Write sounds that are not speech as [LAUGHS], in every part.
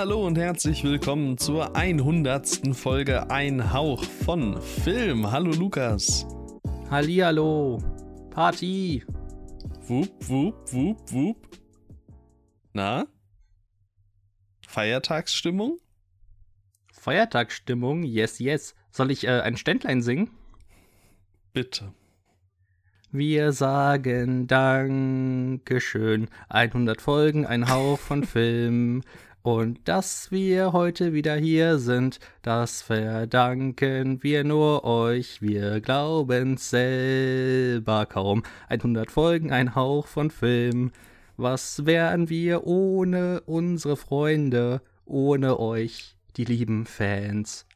Hallo und herzlich willkommen zur 100. Folge Ein Hauch von Film. Hallo Lukas. Hallihallo. Party. Wup, wup, wup, wup. Na? Feiertagsstimmung? Feiertagsstimmung, yes, yes. Soll ich äh, ein Ständlein singen? Bitte. Wir sagen Dankeschön. 100 Folgen, ein Hauch von Film. Und dass wir heute wieder hier sind, das verdanken wir nur euch. Wir glauben's selber kaum. 100 Folgen, ein Hauch von Film. Was wären wir ohne unsere Freunde, ohne euch, die lieben Fans?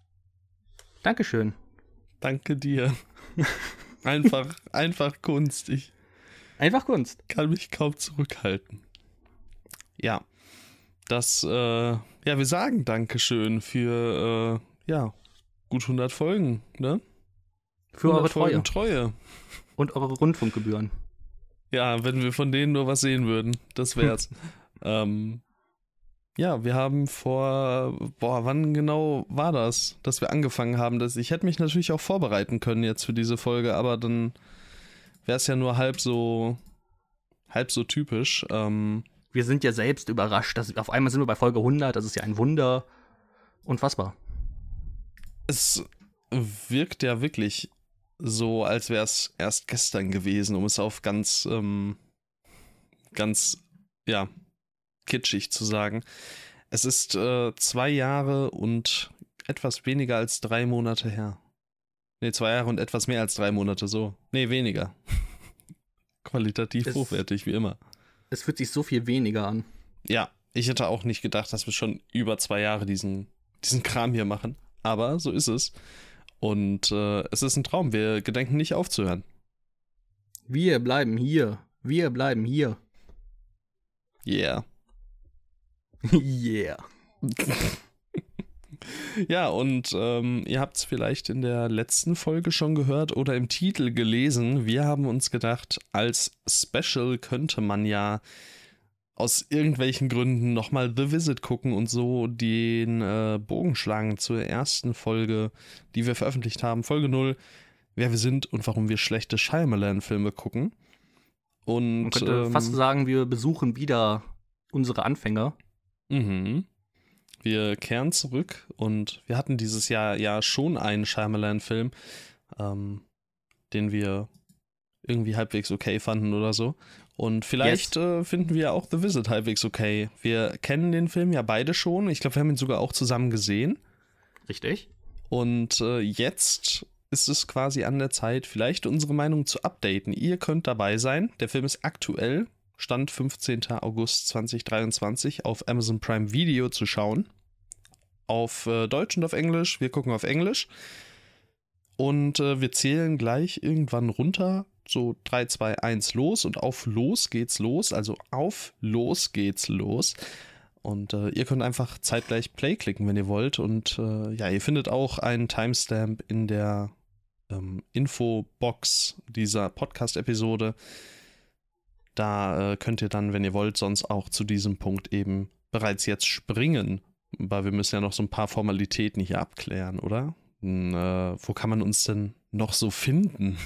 Dankeschön. Danke dir. [LAUGHS] Einfach, einfach Kunst. Ich Einfach Kunst. kann mich kaum zurückhalten. Ja. Das, äh, ja, wir sagen Dankeschön für, äh, ja, gut 100 Folgen, ne? Für eure 100 Treue. Treue. Und eure Rundfunkgebühren. Ja, wenn wir von denen nur was sehen würden, das wär's. [LAUGHS] ähm, ja, wir haben vor, boah, wann genau war das, dass wir angefangen haben? Dass, ich hätte mich natürlich auch vorbereiten können jetzt für diese Folge, aber dann wäre es ja nur halb so, halb so typisch. Ähm, Wir sind ja selbst überrascht. Dass auf einmal sind wir bei Folge 100. Das ist ja ein Wunder. Unfassbar. es wirkt ja wirklich so, als wäre es erst gestern gewesen, um es auf ganz, ähm, ganz, ja, kitschig zu sagen. Es ist äh, zwei Jahre und etwas weniger als drei Monate her. Nee, zwei Jahre und etwas mehr als drei Monate, so. Nee, weniger. [LAUGHS] Qualitativ Es- hochwertig, wie immer. Es fühlt sich so viel weniger an. Ja, ich hätte auch nicht gedacht, dass wir schon über zwei Jahre diesen, diesen Kram hier machen. Aber so ist es. Und äh, es ist ein Traum. Wir gedenken nicht aufzuhören. Wir bleiben hier. Wir bleiben hier. Yeah. [LAUGHS] yeah. [LAUGHS] Ja, und ähm, ihr habt es vielleicht in der letzten Folge schon gehört oder im Titel gelesen. Wir haben uns gedacht, als Special könnte man ja aus irgendwelchen Gründen nochmal The Visit gucken und so den äh, Bogen schlagen zur ersten Folge, die wir veröffentlicht haben. Folge 0, wer wir sind und warum wir schlechte Shyamalan-Filme gucken. Und Man könnte ähm, fast sagen, wir besuchen wieder unsere Anfänger. Mhm. Wir kehren zurück und wir hatten dieses Jahr ja schon einen Shyamalan-Film, ähm, den wir irgendwie halbwegs okay fanden oder so. Und vielleicht äh, finden wir auch The Visit halbwegs okay. Wir kennen den Film ja beide schon. Ich glaube, wir haben ihn sogar auch zusammen gesehen. Richtig? Und äh, jetzt ist es quasi an der Zeit, vielleicht unsere Meinung zu updaten. Ihr könnt dabei sein. Der Film ist aktuell, Stand 15. August 2023, auf Amazon Prime Video zu schauen. Auf äh, Deutsch und auf Englisch. Wir gucken auf Englisch. Und äh, wir zählen gleich irgendwann runter. So 3, 2, 1 los. Und auf los geht's los. Also auf los geht's los. Und äh, ihr könnt einfach zeitgleich Play klicken, wenn ihr wollt. Und äh, ja, ihr findet auch einen Timestamp in der ähm, Infobox dieser Podcast-Episode. Da äh, könnt ihr dann, wenn ihr wollt, sonst auch zu diesem Punkt eben bereits jetzt springen. Weil wir müssen ja noch so ein paar Formalitäten hier abklären, oder? Hm, äh, wo kann man uns denn noch so finden?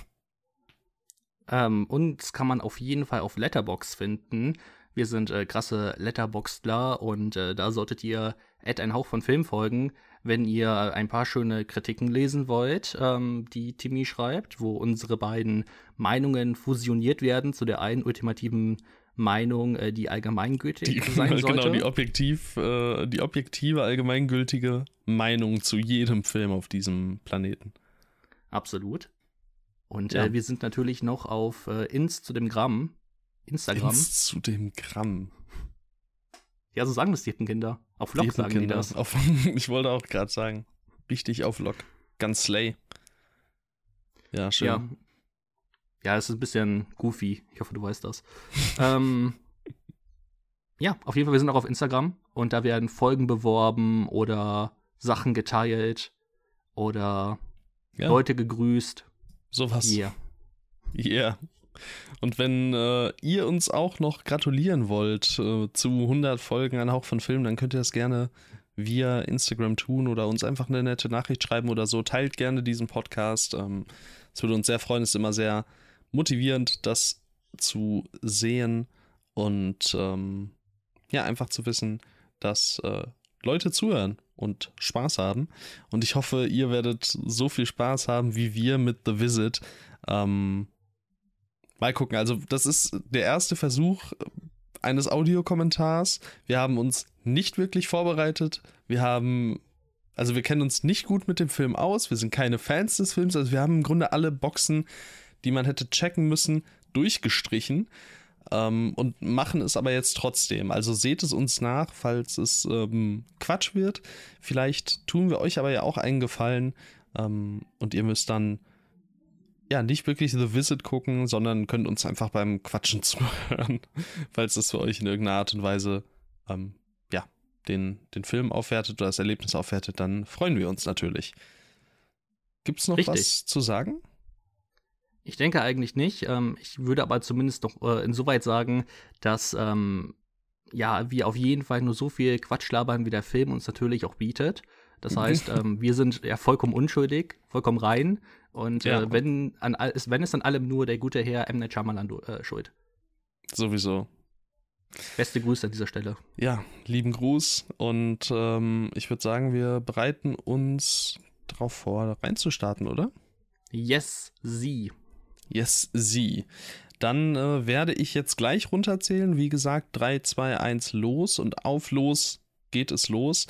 Ähm, uns kann man auf jeden Fall auf Letterbox finden. Wir sind äh, krasse Letterboxdler und äh, da solltet ihr Add ein Hauch von Film folgen, wenn ihr ein paar schöne Kritiken lesen wollt, ähm, die Timmy schreibt, wo unsere beiden Meinungen fusioniert werden zu der einen ultimativen Meinung, äh, die allgemeingültig Die, sein [LAUGHS] sollte. genau, die, objektiv, äh, die objektive, allgemeingültige Meinung zu jedem Film auf diesem Planeten. Absolut. Und Ja. äh, wir sind natürlich noch auf äh, Inst zu dem Gramm. Instagram. Ins zu dem Gramm. Ja, so sagen das die Kinder. Auf Lieben sagen die Kinder. das. Auf, [LAUGHS] ich wollte auch gerade sagen. Richtig auf Lock. Ganz slay. Ja, schön. Ja. Ja, es ist ein bisschen goofy. Ich hoffe, du weißt das. [LAUGHS] ähm, ja, auf jeden Fall, wir sind auch auf Instagram und da werden Folgen beworben oder Sachen geteilt oder Ja, Leute gegrüßt. sowas. Yeah. Yeah. Und wenn äh, ihr uns auch noch gratulieren wollt äh, zu 100 Folgen Ein Hauch von Film, dann könnt ihr das gerne via Instagram tun oder uns einfach eine nette Nachricht schreiben oder so. Teilt gerne diesen Podcast. Ähm, es würde uns sehr freuen. Es ist immer sehr motivierend, das zu sehen und ähm, ja, einfach zu wissen, dass äh, Leute zuhören und Spaß haben. Und ich hoffe, ihr werdet so viel Spaß haben wie wir mit The Visit. Ähm, mal gucken. Also, das ist der erste Versuch eines Audiokommentars. Wir haben uns nicht wirklich vorbereitet. Wir haben, also wir kennen uns nicht gut mit dem Film aus. Wir sind keine Fans des Films. Also wir haben im Grunde alle Boxen, die man hätte checken müssen, durchgestrichen. Ähm, und machen es aber jetzt trotzdem. Also seht es uns nach, falls es ähm, Quatsch wird. Vielleicht tun wir euch aber ja auch einen Gefallen ähm, und ihr müsst dann ja nicht wirklich The Visit gucken, sondern könnt uns einfach beim Quatschen [LAUGHS] zuhören, falls das für euch in irgendeiner Art und Weise ähm, ja den, den Film aufwertet oder das Erlebnis aufwertet, dann freuen wir uns natürlich. Gibt es noch Richtig. was zu sagen? Ich denke eigentlich nicht. Ähm, ich würde aber zumindest noch äh, insoweit sagen, dass ähm, ja, wir auf jeden Fall nur so viel Quatsch labern, wie der Film uns natürlich auch bietet. Das [LAUGHS] heißt, ähm, wir sind ja vollkommen unschuldig, vollkommen rein. Und ja. äh, wenn, an, wenn es an allem nur der gute Herr M. Night Shyamalan äh, schuld. Sowieso. Beste Grüße an dieser Stelle. Ja, lieben Gruß. Und ähm, ich würde sagen, wir bereiten uns darauf vor, reinzustarten, oder? Yes, sie. Yes, sie. Dann äh, werde ich jetzt gleich runterzählen. Wie gesagt, 3, 2, 1 los und auf los geht es los.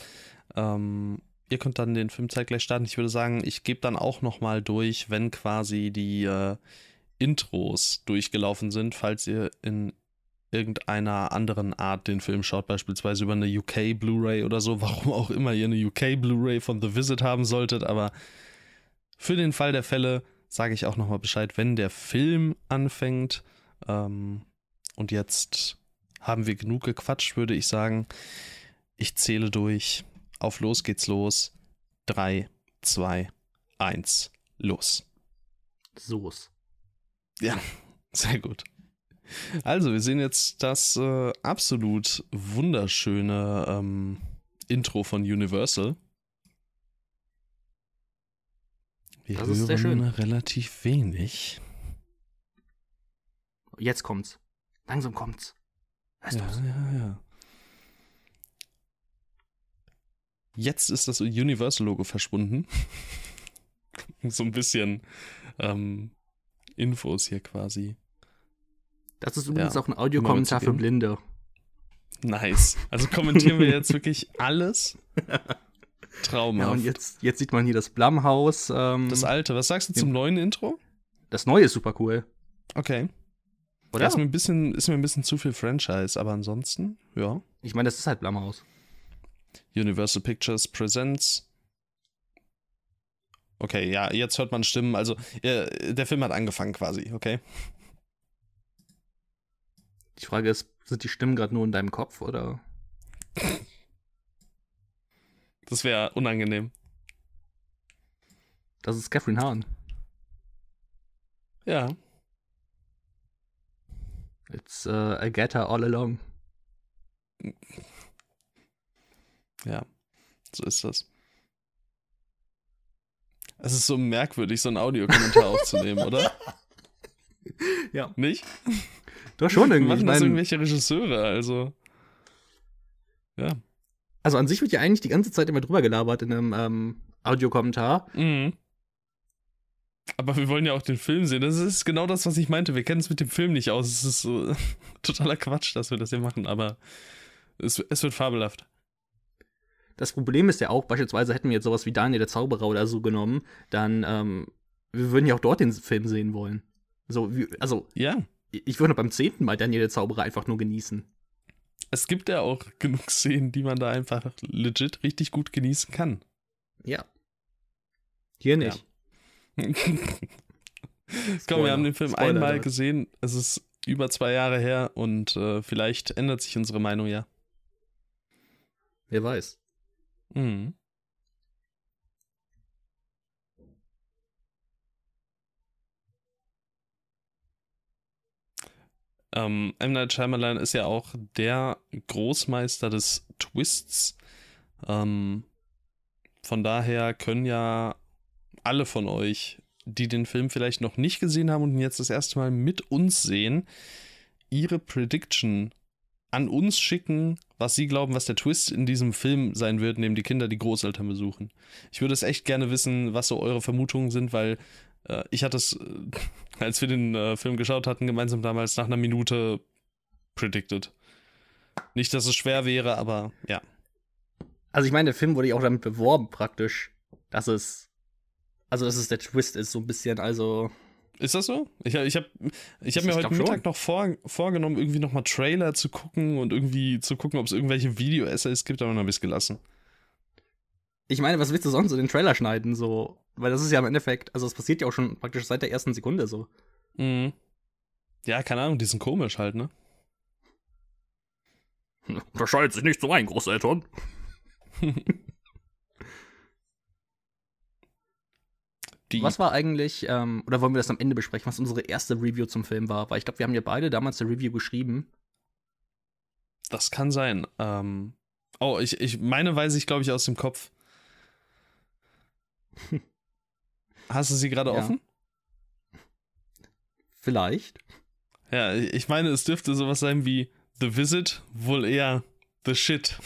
Ähm, ihr könnt dann den Film zeitgleich starten. Ich würde sagen, ich gebe dann auch nochmal durch, wenn quasi die äh, Intros durchgelaufen sind, falls ihr in irgendeiner anderen Art den Film schaut, beispielsweise über eine UK Blu-ray oder so, [LAUGHS] warum auch immer ihr eine UK Blu-ray von The Visit haben solltet, aber für den Fall der Fälle sage ich auch nochmal Bescheid, wenn der Film anfängt. Ähm, und jetzt haben wir genug gequatscht, würde ich sagen. Ich zähle durch. Auf los geht's los. 3, 2, 1, los. So's. Ja, sehr gut. Also, wir sehen jetzt das äh, absolut wunderschöne ähm, Intro von Universal. Wir das ist sehr schön. relativ wenig. Jetzt kommt's. Langsam kommt's. Hörst ja, du's? ja, ja. Jetzt ist das Universal-Logo verschwunden. [LAUGHS] so ein bisschen ähm, Infos hier quasi. Das ist übrigens ja, auch ein Audiokommentar für Blinde. Nice. Also kommentieren wir jetzt wirklich alles. [LAUGHS] Traumhaft. Ja, und jetzt, jetzt sieht man hier das Blumhaus. Ähm, das alte. Was sagst du zum neuen Intro? Das neue ist super cool. Okay. Oder? Ja, ist mir, ein bisschen, ist mir ein bisschen zu viel Franchise, aber ansonsten, ja. Ich meine, das ist halt Blumhaus. Universal Pictures Presents. Okay, ja, jetzt hört man Stimmen. Also, der Film hat angefangen quasi, okay? Die Frage ist, sind die Stimmen gerade nur in deinem Kopf oder? Das wäre unangenehm. Das ist Catherine Hahn. Ja. It's uh, her all along. Ja, so ist das. Es ist so merkwürdig, so einen Audiokommentar [LAUGHS] aufzunehmen, oder? Ja. Nicht? Doch schon irgendwie. [LAUGHS] Machen das irgendwelche Regisseure, also. Ja. Also an sich wird ja eigentlich die ganze Zeit immer drüber gelabert in einem ähm, Audiokommentar. Mhm. Aber wir wollen ja auch den Film sehen. Das ist genau das, was ich meinte. Wir kennen es mit dem Film nicht aus. Es ist so [LAUGHS] totaler Quatsch, dass wir das hier machen, aber es, es wird fabelhaft. Das Problem ist ja auch, beispielsweise hätten wir jetzt sowas wie Daniel der Zauberer oder so genommen, dann, ähm, wir würden ja auch dort den Film sehen wollen. So, wie, also, ja. Ich würde beim zehnten Mal Daniel der Zauberer einfach nur genießen es gibt ja auch [LAUGHS] genug Szenen, die man da einfach legit richtig gut genießen kann. Ja. Hier nicht. Ja. [LAUGHS] Komm, wir haben den Film Spoiler einmal gesehen. Es ist über zwei Jahre her und äh, vielleicht ändert sich unsere Meinung ja. Wer weiß. Mhm. Ähm, M. Night Shyamalan ist ja auch der Großmeister des Twists. Ähm, von daher können ja alle von euch, die den Film vielleicht noch nicht gesehen haben und ihn jetzt das erste Mal mit uns sehen, ihre Prediction an uns schicken, was sie glauben, was der Twist in diesem Film sein wird, indem die Kinder die Großeltern besuchen. Ich würde es echt gerne wissen, was so eure Vermutungen sind, weil äh, ich hatte es, äh, [LAUGHS] als wir den äh, Film geschaut hatten, gemeinsam damals nach einer Minute predicted. Nicht, dass es schwer wäre, aber ja. Also ich meine, der Film wurde ja auch damit beworben praktisch, dass es, also dass es der Twist ist, so ein bisschen, also ist das so? Ich, ich habe ich hab mir heute Mittag schon. noch vor, vorgenommen, irgendwie nochmal Trailer zu gucken und irgendwie zu gucken, ob es irgendwelche Video-Essays gibt, aber dann habe ich es gelassen. Ich meine, was willst du sonst so den Trailer schneiden? So? Weil das ist ja im Endeffekt, also es passiert ja auch schon praktisch seit der ersten Sekunde so. Mhm. Ja, keine Ahnung, die sind komisch halt, ne? [LAUGHS] Unterscheidet sich nicht zu meinen Großeltern. [LAUGHS] Die was war eigentlich, ähm, oder wollen wir das am Ende besprechen, was unsere erste Review zum Film war? Weil ich glaube, wir haben ja beide damals eine Review geschrieben. Das kann sein. Ähm, oh, ich, ich meine, weiß ich, glaube ich, aus dem Kopf. [LAUGHS] Hast du sie gerade ja. offen? Vielleicht. Ja, ich meine, es dürfte sowas sein wie The Visit, wohl eher The Shit.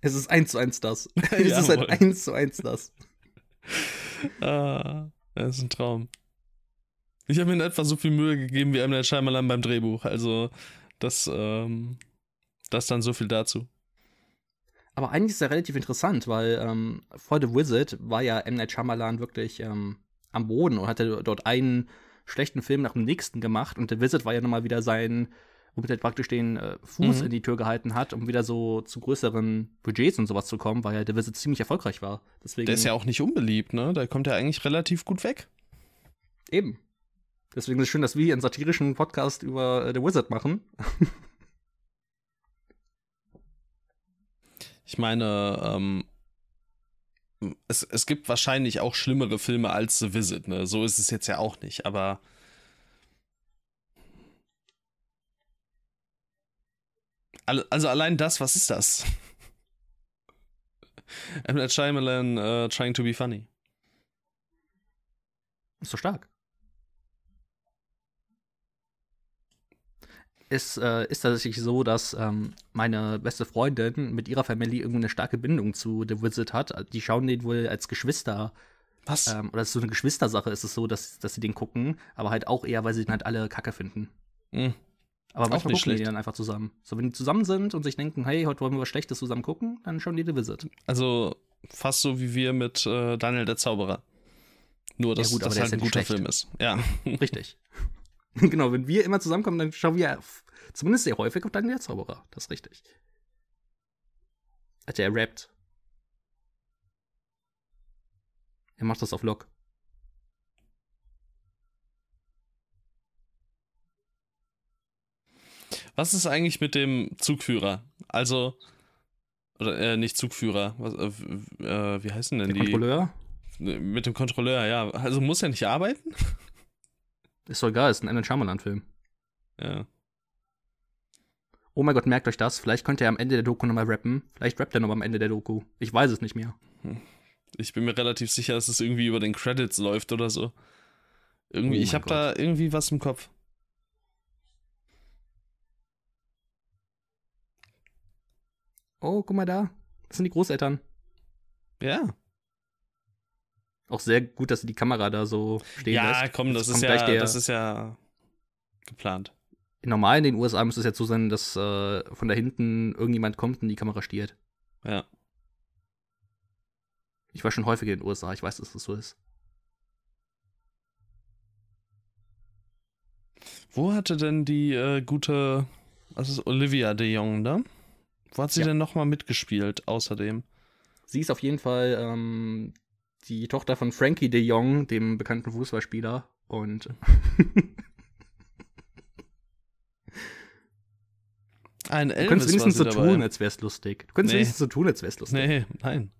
Es ist eins zu eins das. [LAUGHS] es ist halt eins zu eins das [LAUGHS] [LAUGHS] ah, das ist ein Traum. Ich habe mir in etwa so viel Mühe gegeben wie M. Night Shyamalan beim Drehbuch. Also, das, ähm, das dann so viel dazu. Aber eigentlich ist ja relativ interessant, weil ähm, vor The Wizard war ja M. Night Shyamalan wirklich ähm, am Boden und hatte dort einen schlechten Film nach dem nächsten gemacht. Und The Wizard war ja nochmal wieder sein womit er praktisch den äh, Fuß mhm. in die Tür gehalten hat, um wieder so zu größeren Budgets und sowas zu kommen, weil ja der Visit ziemlich erfolgreich war. Deswegen, der ist ja auch nicht unbeliebt, ne? Da kommt er eigentlich relativ gut weg. Eben. Deswegen ist es schön, dass wir hier einen satirischen Podcast über äh, The Wizard machen. [LAUGHS] ich meine, ähm, es, es gibt wahrscheinlich auch schlimmere Filme als The Visit, ne? So ist es jetzt ja auch nicht, aber Also allein das, was ist das? M. Night Shyamalan uh, trying to be funny. Ist so stark. Es äh, ist tatsächlich so, dass ähm, meine beste Freundin mit ihrer Familie irgendwie eine starke Bindung zu The Wizard hat. Die schauen den wohl als Geschwister. Was? Ähm, oder so eine Geschwistersache ist es so, dass, dass sie den gucken, aber halt auch eher, weil sie den halt alle Kacke finden. Mhm. Aber manchmal gucken schlecht. die dann einfach zusammen. So, wenn die zusammen sind und sich denken, hey, heute wollen wir was Schlechtes zusammen gucken, dann schauen die The Visit. Also fast so wie wir mit äh, Daniel der Zauberer. Nur, dass ja gut, das halt ein guter schlecht. Film ist. Ja. [LAUGHS] Richtig. [LAUGHS] genau, wenn wir immer zusammenkommen, dann schauen wir zumindest sehr häufig auf Daniel der Zauberer. Das ist richtig. Also er rappt. Er macht das auf Lock. Was ist eigentlich mit dem Zugführer? Also, oder äh, nicht Zugführer, was, äh, äh, wie heißen denn Der die? Kontrolleur? Mit dem Kontrolleur, ja. Also muss er nicht arbeiten? [LAUGHS] Ist doch egal, ist ein Emmett Shyamalan-Film. Ja. Oh mein Gott, merkt euch das. Vielleicht könnte er am Ende der Doku nochmal rappen. Vielleicht rappt er nochmal am Ende der Doku. Ich weiß es nicht mehr. Hm. Ich bin mir relativ sicher, dass es irgendwie über den Credits läuft oder so. Irgendwie, oh ich habe da irgendwie was im Kopf. Oh, guck mal da, das sind die Großeltern. Ja. Auch sehr gut, dass sie die Kamera da so stehen ja, lässt. Ja, komm, das ist ja, der, das ist ja geplant. Normal in den USA müsste es ja so sein, dass äh, von da hinten irgendjemand kommt und die Kamera stiert. Ja. Ich war schon häufiger in den USA, ich weiß, dass das so ist. Wo hatte denn die äh, gute, was ist Olivia de Jong da? Wo hat sie ja. denn nochmal mitgespielt, außerdem? Sie ist auf jeden Fall ähm, die Tochter von Frankie de Jong, dem bekannten Fußballspieler. Und. [LAUGHS] Ein Elvis du könntest wenigstens so dabei. tun, als wär's lustig. Du könntest nee. wenigstens so tun, als wär's lustig. Nee, nein.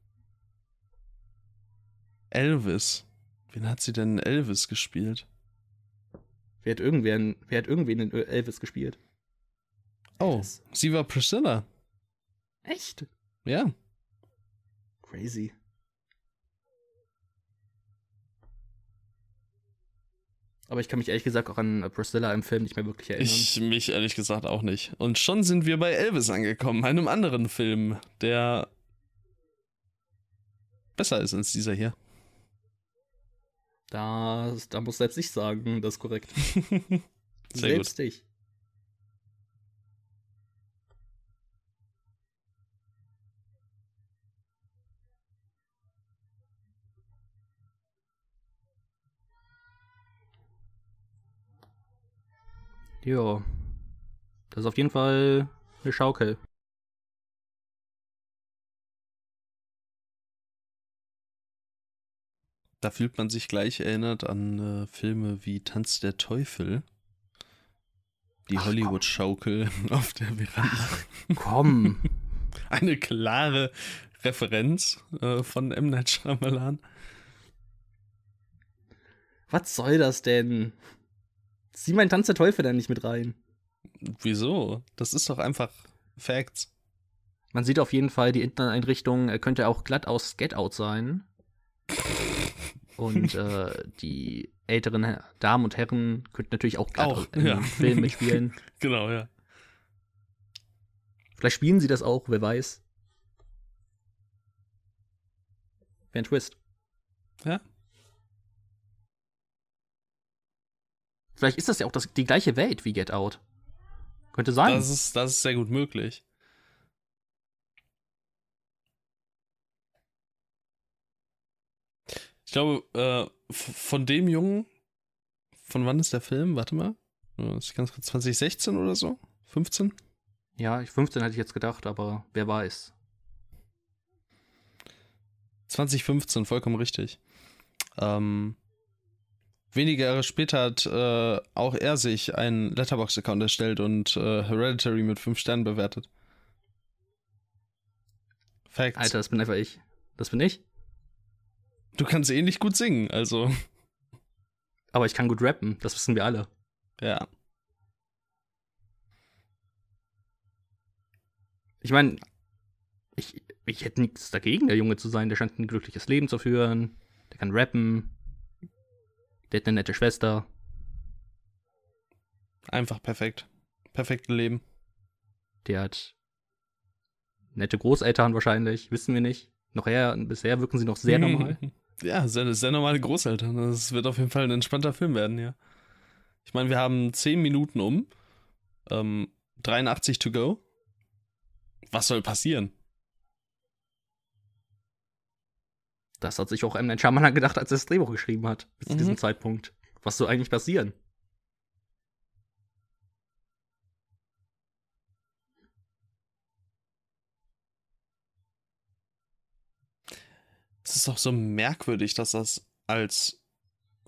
Elvis. Wen hat sie denn Elvis gespielt? Wer hat irgendwen, wer hat irgendwen in Elvis gespielt? Oh, Elvis. sie war Priscilla. Echt? Ja. Crazy. Aber ich kann mich ehrlich gesagt auch an Priscilla im Film nicht mehr wirklich erinnern. Ich mich ehrlich gesagt auch nicht. Und schon sind wir bei Elvis angekommen, einem anderen Film, der besser ist als dieser hier. Da, da muss selbst ich sagen, das ist korrekt. [LAUGHS] Sehr selbst ich. Ja. Das ist auf jeden Fall eine Schaukel. Da fühlt man sich gleich erinnert an äh, Filme wie Tanz der Teufel. Die Hollywood-Schaukel [LAUGHS] auf der Veranda. Komm. [LAUGHS] Eine klare Referenz äh, von M. Night Shyamalan. Was soll das denn? Zieh mein Tanz der Teufel da nicht mit rein. Wieso? Das ist doch einfach Facts. Man sieht auf jeden Fall, die Inneneinrichtung äh, könnte auch glatt aus Get Out sein. Und [LAUGHS] äh, die älteren Damen und Herren könnten natürlich auch glatt Auch, aus- im ja. Film mitspielen. [LAUGHS] Genau, ja. Vielleicht spielen sie das auch, wer weiß. Wäre ein Twist. Ja. Vielleicht ist das ja auch das, die gleiche Welt wie Get Out. Könnte sein. Das ist, das ist sehr gut möglich. Ich glaube, äh, von dem Jungen, von wann ist der Film? Warte mal. Ist ganz kurz 2016 oder so? 15? ja, ich- 15 hätte ich jetzt gedacht, aber wer weiß. 2015, vollkommen richtig. Ähm, wenige Jahre später hat äh, auch er sich einen Letterbox-Account erstellt und äh, Hereditary mit 5 Sternen bewertet. Facts. Alter, das bin einfach ich. Das bin ich. Du kannst ähnlich gut singen, also. [LAUGHS] Aber ich kann gut rappen, das wissen wir alle. Ja. Ich meine, ich, ich hätte nichts dagegen, der Junge zu sein. Der scheint ein glückliches Leben zu führen. Der kann rappen. Der hat eine nette Schwester. Einfach perfekt. Perfekte Leben. Der hat nette Großeltern wahrscheinlich. Wissen wir nicht. Noch eher, bisher wirken sie noch sehr normal. [LAUGHS] Ja, sehr, sehr normale Großeltern. Das wird auf jeden Fall ein entspannter Film werden, ja. Ich meine, wir haben 10 Minuten um. Ähm, 83 to go. Was soll passieren? Das hat sich auch M. Night Shyamalan gedacht, als er das Drehbuch geschrieben hat. Bis zu Mhm. diesem Zeitpunkt. Was soll eigentlich passieren? Es ist doch so merkwürdig, dass das als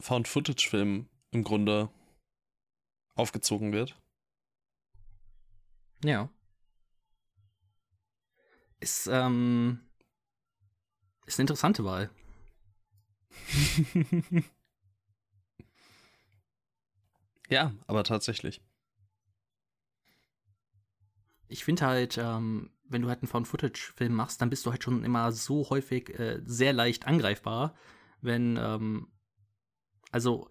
Found-Footage-Film im Grunde aufgezogen wird. Ja. Ist, ähm. Ist eine interessante Wahl. [LAUGHS] ja, aber tatsächlich. Ich finde halt, ähm, wenn du halt einen Found-Footage-Film machst, dann bist du halt schon immer so häufig äh, sehr leicht angreifbar. Wenn, ähm, also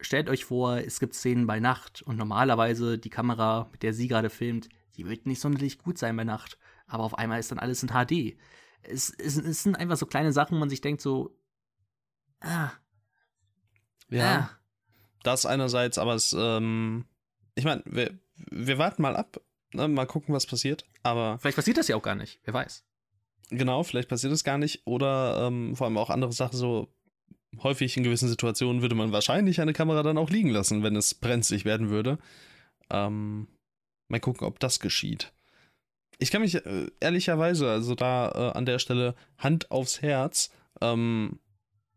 stellt euch vor, es gibt Szenen bei Nacht und normalerweise die Kamera, mit der sie gerade filmt, die wird nicht sonderlich gut sein bei Nacht. Aber auf einmal ist dann alles in HD. Es, es, es sind einfach so kleine Sachen, wo man sich denkt so, ah, Ja. ah. Das einerseits, aber es, ähm, ich meine, wir, wir warten mal ab, ne, mal gucken, was passiert. Aber Vielleicht passiert das ja auch gar nicht, wer weiß. genau, vielleicht passiert es gar nicht. Oder ähm, vor allem auch andere Sachen, so häufig in gewissen Situationen würde man wahrscheinlich eine Kamera dann auch liegen lassen, wenn es brenzlig werden würde. Ähm, mal gucken, ob das geschieht. Ich kann mich äh, ehrlicherweise, also da äh, an der Stelle Hand aufs Herz, ähm,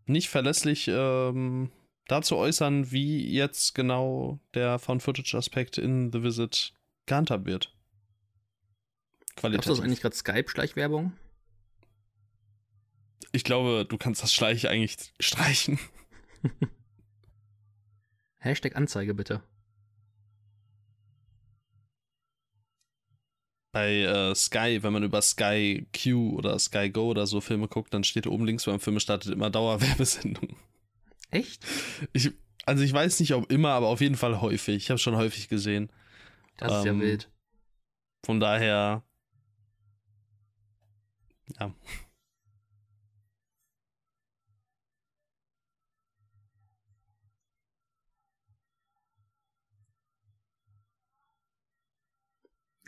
nicht verlässlich ähm, dazu äußern, wie jetzt genau der Found-Footage-Aspekt in The Visit gehandhabt wird. Glaubst du das eigentlich gerade Skype-Schleichwerbung? Ich glaube, du kannst das Schleich eigentlich streichen. [LAUGHS] Hashtag Anzeige bitte. Bei äh, Sky, wenn man über Sky Q oder Sky Go oder so Filme guckt, dann steht oben links beim Film startet immer Dauerwerbesendung. Echt? Ich, also ich weiß nicht, ob immer, aber auf jeden Fall häufig. Ich habe schon häufig gesehen. Das ist ja Ähm, wild. Von daher. Ja.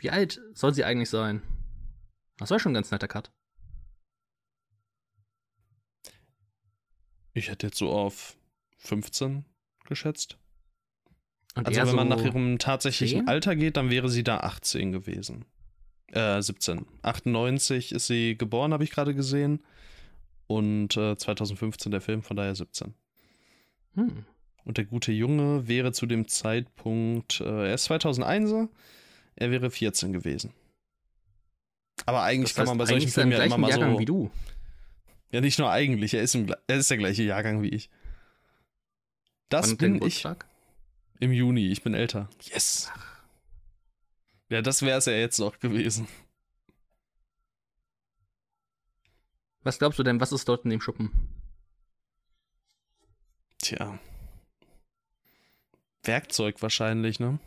Wie alt soll sie eigentlich sein? Das war schon ein ganz netter Cut. Ich hätte jetzt so auf 15 geschätzt. Und Also wenn man so nach ihrem tatsächlichen 10? Alter geht, dann wäre sie da 18 gewesen. Äh, 17. 98 ist sie geboren, habe ich gerade gesehen. Und äh, 2015 der Film, von daher 17. Hm. Und der gute Junge wäre zu dem Zeitpunkt, äh, er ist 2001, er wäre 14 gewesen. Aber eigentlich Das kann heißt, man bei solchen Filmen ja immer mal Jahrgang so. wie du. Ja, nicht nur eigentlich, er ist, im, er ist der gleiche Jahrgang wie ich. Das Wann bin ich im Juni, ich bin älter. Yes. Ja, das wäre es ja jetzt noch gewesen. Was glaubst du denn, was ist dort in dem Schuppen? Tja. Werkzeug wahrscheinlich, ne?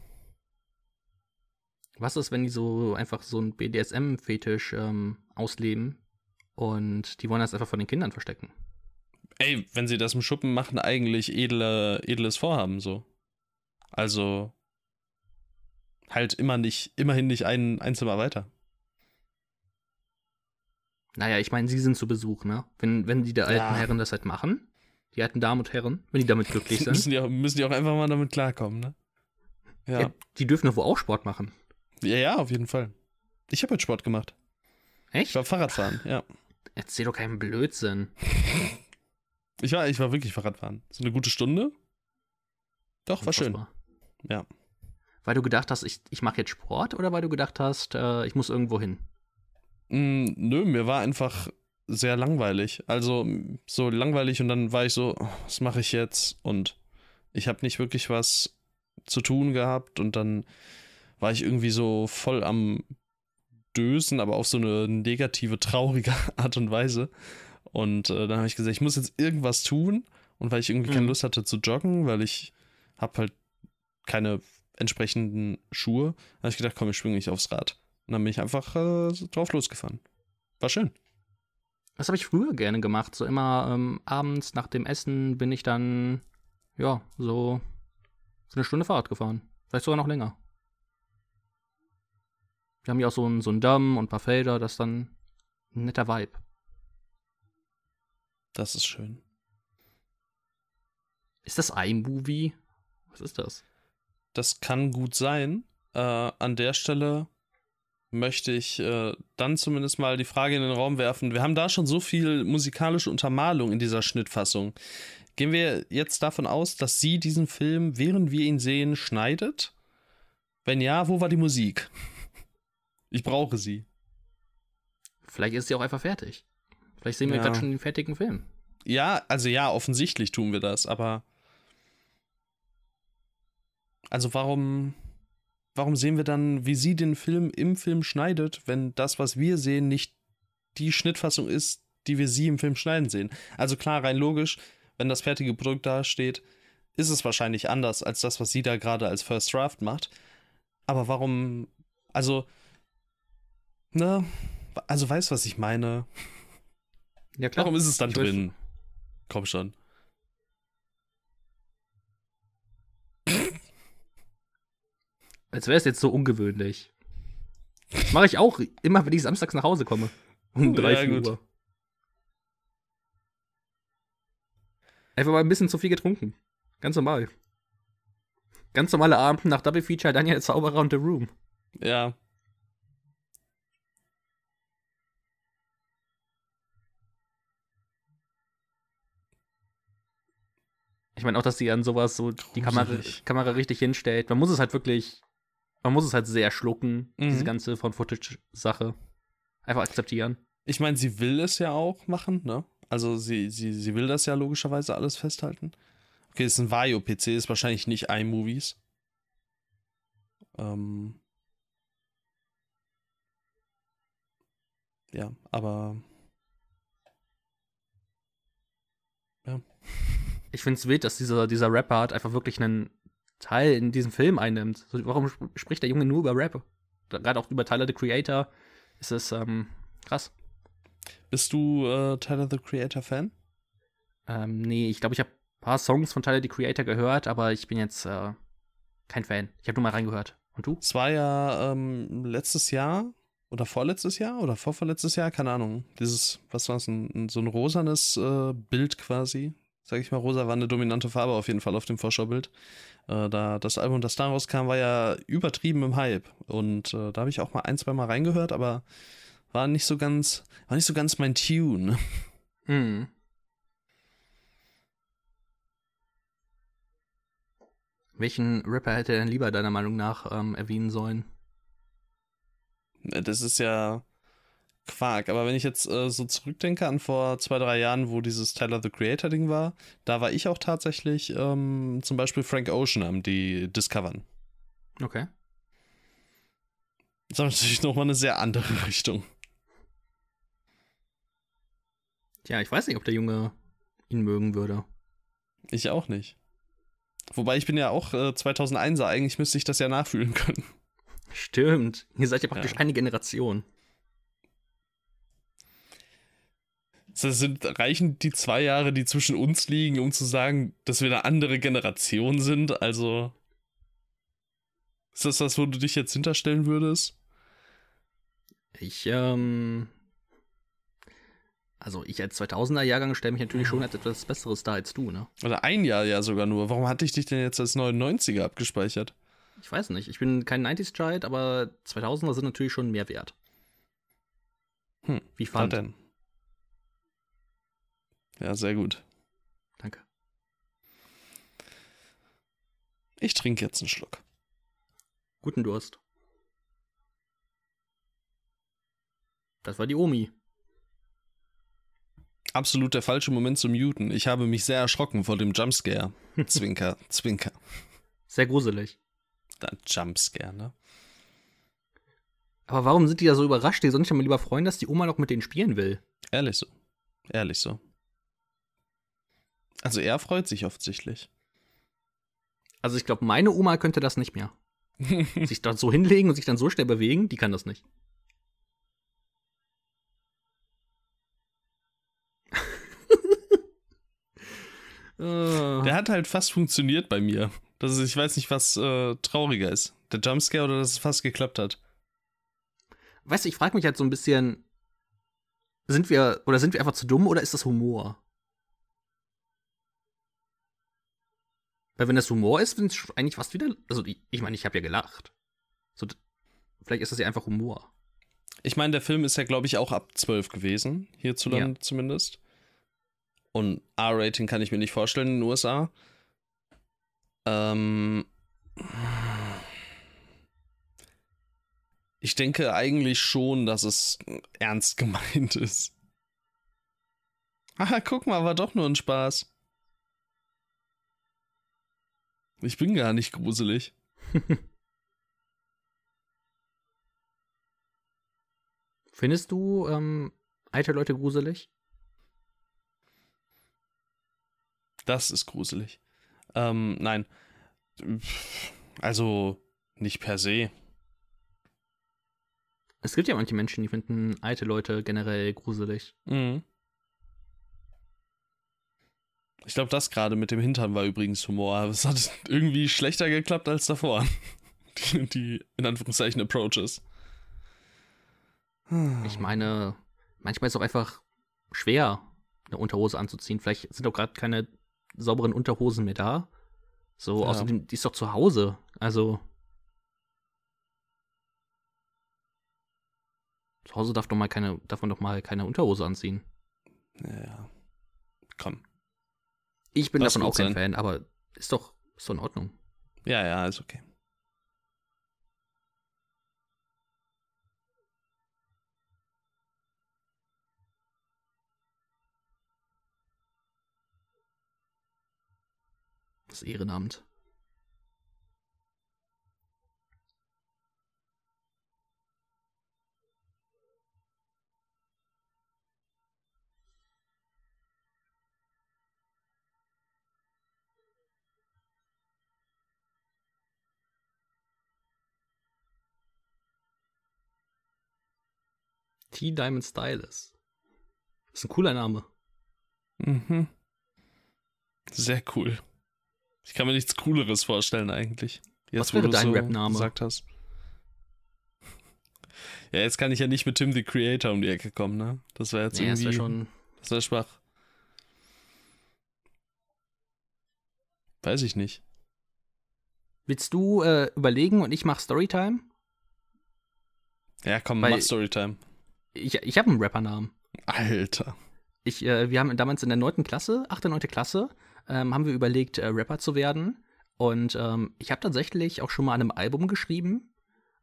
Was ist, wenn die so einfach so einen BDSM-Fetisch ähm, ausleben und die wollen das einfach von den Kindern verstecken? Ey, wenn sie das im Schuppen machen, eigentlich edle, edles Vorhaben so. Also halt immer nicht, immerhin nicht ein, ein Zimmer weiter. Naja, ich meine, sie sind zu Besuch, ne? Wenn, wenn die der alten Ja. Herren das halt machen, die alten Damen und Herren, wenn die damit glücklich [LAUGHS] sind, müssen, die auch, müssen die auch einfach mal damit klarkommen, ne? Ja. ja, die dürfen doch wohl auch Sport machen. Ja, ja, auf jeden Fall. Ich habe heute Sport gemacht. Ich Echt? war Fahrradfahren, ja. Erzähl doch keinen Blödsinn. [LAUGHS] Ich war, ich war wirklich Fahrradfahren. So eine gute Stunde. Doch, war schön. Ja. Weil du gedacht hast, ich, ich mache jetzt Sport oder weil du gedacht hast, äh, ich muss irgendwo hin? Mm, nö, mir war einfach sehr langweilig. Also so langweilig und dann war ich so, oh, was mache ich jetzt? Und ich habe nicht wirklich was zu tun gehabt und dann war ich irgendwie so voll am Dösen, aber auf so eine negative, traurige [LAUGHS] Art und Weise. Und äh, dann habe ich gesagt, ich muss jetzt irgendwas tun. Und weil ich irgendwie keine Mhm. Lust hatte zu joggen, weil ich habe halt keine entsprechenden Schuhe, habe ich gedacht, komm, ich schwinge mich aufs Rad. Und dann bin ich einfach äh, drauf losgefahren. War schön. Das habe ich früher gerne gemacht. So immer ähm, abends nach dem Essen bin ich dann, ja, so, so eine Stunde Fahrrad gefahren. Vielleicht sogar noch länger. Wir haben ja auch so einen, so einen Damm und ein paar Felder, das ist dann ein netter Vibe. Das ist schön. Ist das iMovie? Was ist das? Das kann gut sein. Äh, an der Stelle möchte ich äh, dann zumindest mal die Frage in den Raum werfen. Wir haben da schon so viel musikalische Untermalung in dieser Schnittfassung. Gehen wir jetzt davon aus, dass sie diesen Film, während wir ihn sehen, schneidet? Wenn ja, wo war die Musik? Ich brauche sie. Vielleicht ist sie auch einfach fertig. Vielleicht sehen wir Ja. gerade schon den fertigen Film. Ja, also ja, offensichtlich tun wir das, aber. Also warum. Warum sehen wir dann, wie sie den Film im Film schneidet, wenn das, was wir sehen, nicht die Schnittfassung ist, die wir sie im Film schneiden sehen? Also klar, rein logisch, wenn das fertige Produkt da steht, ist es wahrscheinlich anders als das, was sie da gerade als First Draft macht. Aber warum. Also. Ne? Also weißt du, was ich meine? Ja, klar. Warum ist es dann Ich weiß- drin? Komm schon. Als wäre es jetzt so ungewöhnlich. Das mache ich auch immer, wenn ich samstags nach Hause komme. Um Ja, drei, gut. Uhr. Einfach mal ein bisschen zu viel getrunken. Ganz normal. Ganz normale Abend nach Double Feature, Daniel Zauberer und The Room. Ja. Meine auch, dass sie an sowas so die Kamera, Gruselig. Kamera richtig hinstellt. Man muss es halt wirklich, man muss es halt sehr schlucken, Mhm. diese ganze von Footage-Sache. Einfach akzeptieren. Ich meine, sie will es ja auch machen, ne? Also sie, sie, sie will das ja logischerweise alles festhalten. Okay, es ist ein Vario-PC, ist wahrscheinlich nicht iMovies. Ähm. ja, aber. Ja. Ich finde es wild, dass dieser, dieser Rapper halt einfach wirklich einen Teil in diesem Film einnimmt. So, warum sp spricht der Junge nur über Rap? Gerade auch über Tyler the Creator ist es ähm, krass. Bist du äh, Tyler the Creator Fan? Ähm, nee, ich glaube, ich habe ein paar Songs von Tyler the Creator gehört, aber ich bin jetzt äh, kein Fan. Ich habe nur mal reingehört. Und du? Es war ja ähm, letztes Jahr oder vorletztes Jahr oder vorvorletztes Jahr, keine Ahnung. Dieses, was war es, so ein rosanes äh, Bild quasi. Sag ich mal, rosa war eine dominante Farbe auf jeden Fall auf dem Vorschaubild. Äh, da das Album, das da rauskam, war ja übertrieben im Hype. Und äh, da habe ich auch mal ein, zwei Mal reingehört, aber war nicht so ganz, war nicht so ganz mein Tune. [LAUGHS] Hm. Welchen Rapper hätte er denn lieber deiner Meinung nach ähm, erwähnen sollen? Das ist ja Quark. Aber wenn ich jetzt äh, so zurückdenke an vor zwei, drei Jahren, wo dieses Tyler the Creator-Ding war, da war ich auch tatsächlich ähm, zum Beispiel Frank Ocean am die discovern. Okay. Das ist natürlich nochmal eine sehr andere [LAUGHS] Richtung. Tja, ich weiß nicht, ob der Junge ihn mögen würde. Ich auch nicht. Wobei ich bin ja auch äh, 2001er, eigentlich müsste ich das ja nachfühlen können. Stimmt. Ihr seid ja praktisch ja. eine Generation. Das sind, reichen die zwei Jahre, die zwischen uns liegen, um zu sagen, dass wir eine andere Generation sind? Also. Ist das das, wo du dich jetzt hinterstellen würdest? Ich, ähm. Also, ich als 2000er-Jahrgang stelle mich natürlich schon als etwas Besseres da als du, ne? Oder ein Jahr ja sogar nur. Warum hatte ich dich denn jetzt als 99er abgespeichert? Ich weiß nicht. Ich bin kein 90s-Child, aber 2000er sind natürlich schon mehr wert. Hm, Wie fand denn? Ja, sehr gut. Danke. Ich trinke jetzt einen Schluck. Guten Durst. Das war die Omi. Absolut der falsche Moment zu muten. Ich habe mich sehr erschrocken vor dem Jumpscare. [LAUGHS] Zwinker, Zwinker. Sehr gruselig. Da Jumpscare, ne? Aber warum sind die da so überrascht? Die sollen sich ja mal lieber freuen, dass die Oma noch mit denen spielen will. Ehrlich so. Ehrlich so. Also er freut sich offensichtlich. Also ich glaube, meine Oma könnte das nicht mehr. [LAUGHS] sich dort so hinlegen und sich dann so schnell bewegen, die kann das nicht. [LAUGHS] Der hat halt fast funktioniert bei mir. Das ist, ich weiß nicht, was äh, trauriger ist. Der Jumpscare oder dass es fast geklappt hat. Weißt du, ich frage mich halt so ein bisschen, sind wir, oder sind wir einfach zu dumm oder ist das Humor? Weil wenn das Humor ist, finde ich eigentlich fast wieder. Also ich meine, ich, mein, ich habe ja gelacht. So, vielleicht ist das ja einfach Humor. Ich meine, der Film ist ja, glaube ich, auch ab 12 gewesen, hierzulande ja. zumindest. Und R-Rating kann ich mir nicht vorstellen in den USA. Ähm. Ich denke eigentlich schon, dass es ernst gemeint [LAUGHS] ist. Ah, guck mal, war doch nur ein Spaß. Ich bin gar nicht gruselig. [LAUGHS] Findest du ähm, alte Leute gruselig? Das ist gruselig. Ähm, nein. Also nicht per se. Es gibt ja manche Menschen, die finden alte Leute generell gruselig. Mhm. Ich glaube, das gerade mit dem Hintern war übrigens Humor. Es hat [LAUGHS] irgendwie schlechter geklappt als davor. [LAUGHS] Die, die in Anführungszeichen Approaches. Ich meine, manchmal ist es auch einfach schwer, eine Unterhose anzuziehen. Vielleicht sind auch gerade keine sauberen Unterhosen mehr da. So, ja. außerdem, die ist doch zu Hause. Also. Zu Hause darf, doch mal keine, darf man doch mal keine Unterhose anziehen. Ja. Komm. Ich bin Lass davon auch kein sein. Fan, aber ist doch, ist doch in Ordnung. Ja, ja, ist okay. Das Ehrenamt. T Diamond Stylus. Das ist ein cooler Name. Mhm. Sehr cool. Ich kann mir nichts Cooleres vorstellen eigentlich. Jetzt, Was wäre wo du dein so Rap-Name? gesagt hast. [LAUGHS] Ja, jetzt kann ich ja nicht mit Tim the Creator um die Ecke kommen, ne? Das wäre jetzt Nee, das irgendwie. wäre schon. Das wäre schwach. Weiß ich nicht. Willst du äh, überlegen und ich mach Storytime? Ja, komm, Weil- mach Storytime. Ich, ich habe einen Rappernamen. Alter. Ich, äh, wir haben damals in der 9. Klasse, 8. 9. Klasse, ähm, haben wir überlegt, äh, Rapper zu werden. Und ähm, ich habe tatsächlich auch schon mal an einem Album geschrieben,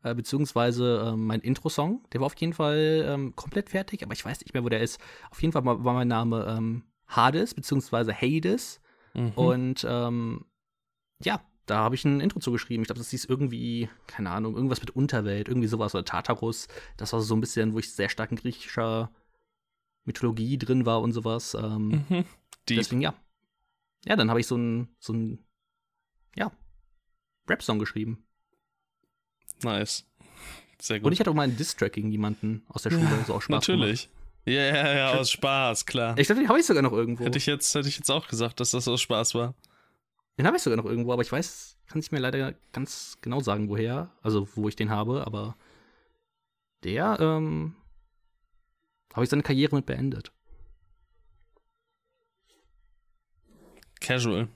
äh, beziehungsweise ähm, mein Intro-Song. Der war auf jeden Fall ähm, komplett fertig, aber ich weiß nicht mehr, wo der ist. Auf jeden Fall war mein Name ähm, Hades, beziehungsweise Hades. Mhm. Und ähm, ja, da habe ich ein Intro zugeschrieben. Ich glaube, das hieß irgendwie, keine Ahnung, irgendwas mit Unterwelt, irgendwie sowas oder Tartarus. Das war so ein bisschen, wo ich sehr stark in griechischer Mythologie drin war und sowas. Ähm, Mhm. Deswegen ja. Ja, dann habe ich so ein, so ein, ja, Rap-Song geschrieben. Nice. Sehr gut. Und ich hatte auch mal einen Diss-Track gegen jemanden aus der Schule, so auch Spaß Natürlich. Ja, ja, ja, aus Spaß, klar. Ich glaube, den habe ich sogar noch irgendwo. Hätte ich, jetzt, hätte ich jetzt auch gesagt, dass das aus Spaß war. Den habe ich sogar noch irgendwo, aber ich weiß, kann ich mir leider ganz genau sagen, woher, also wo ich den habe, aber der, ähm, habe ich seine Karriere mit beendet. Casual.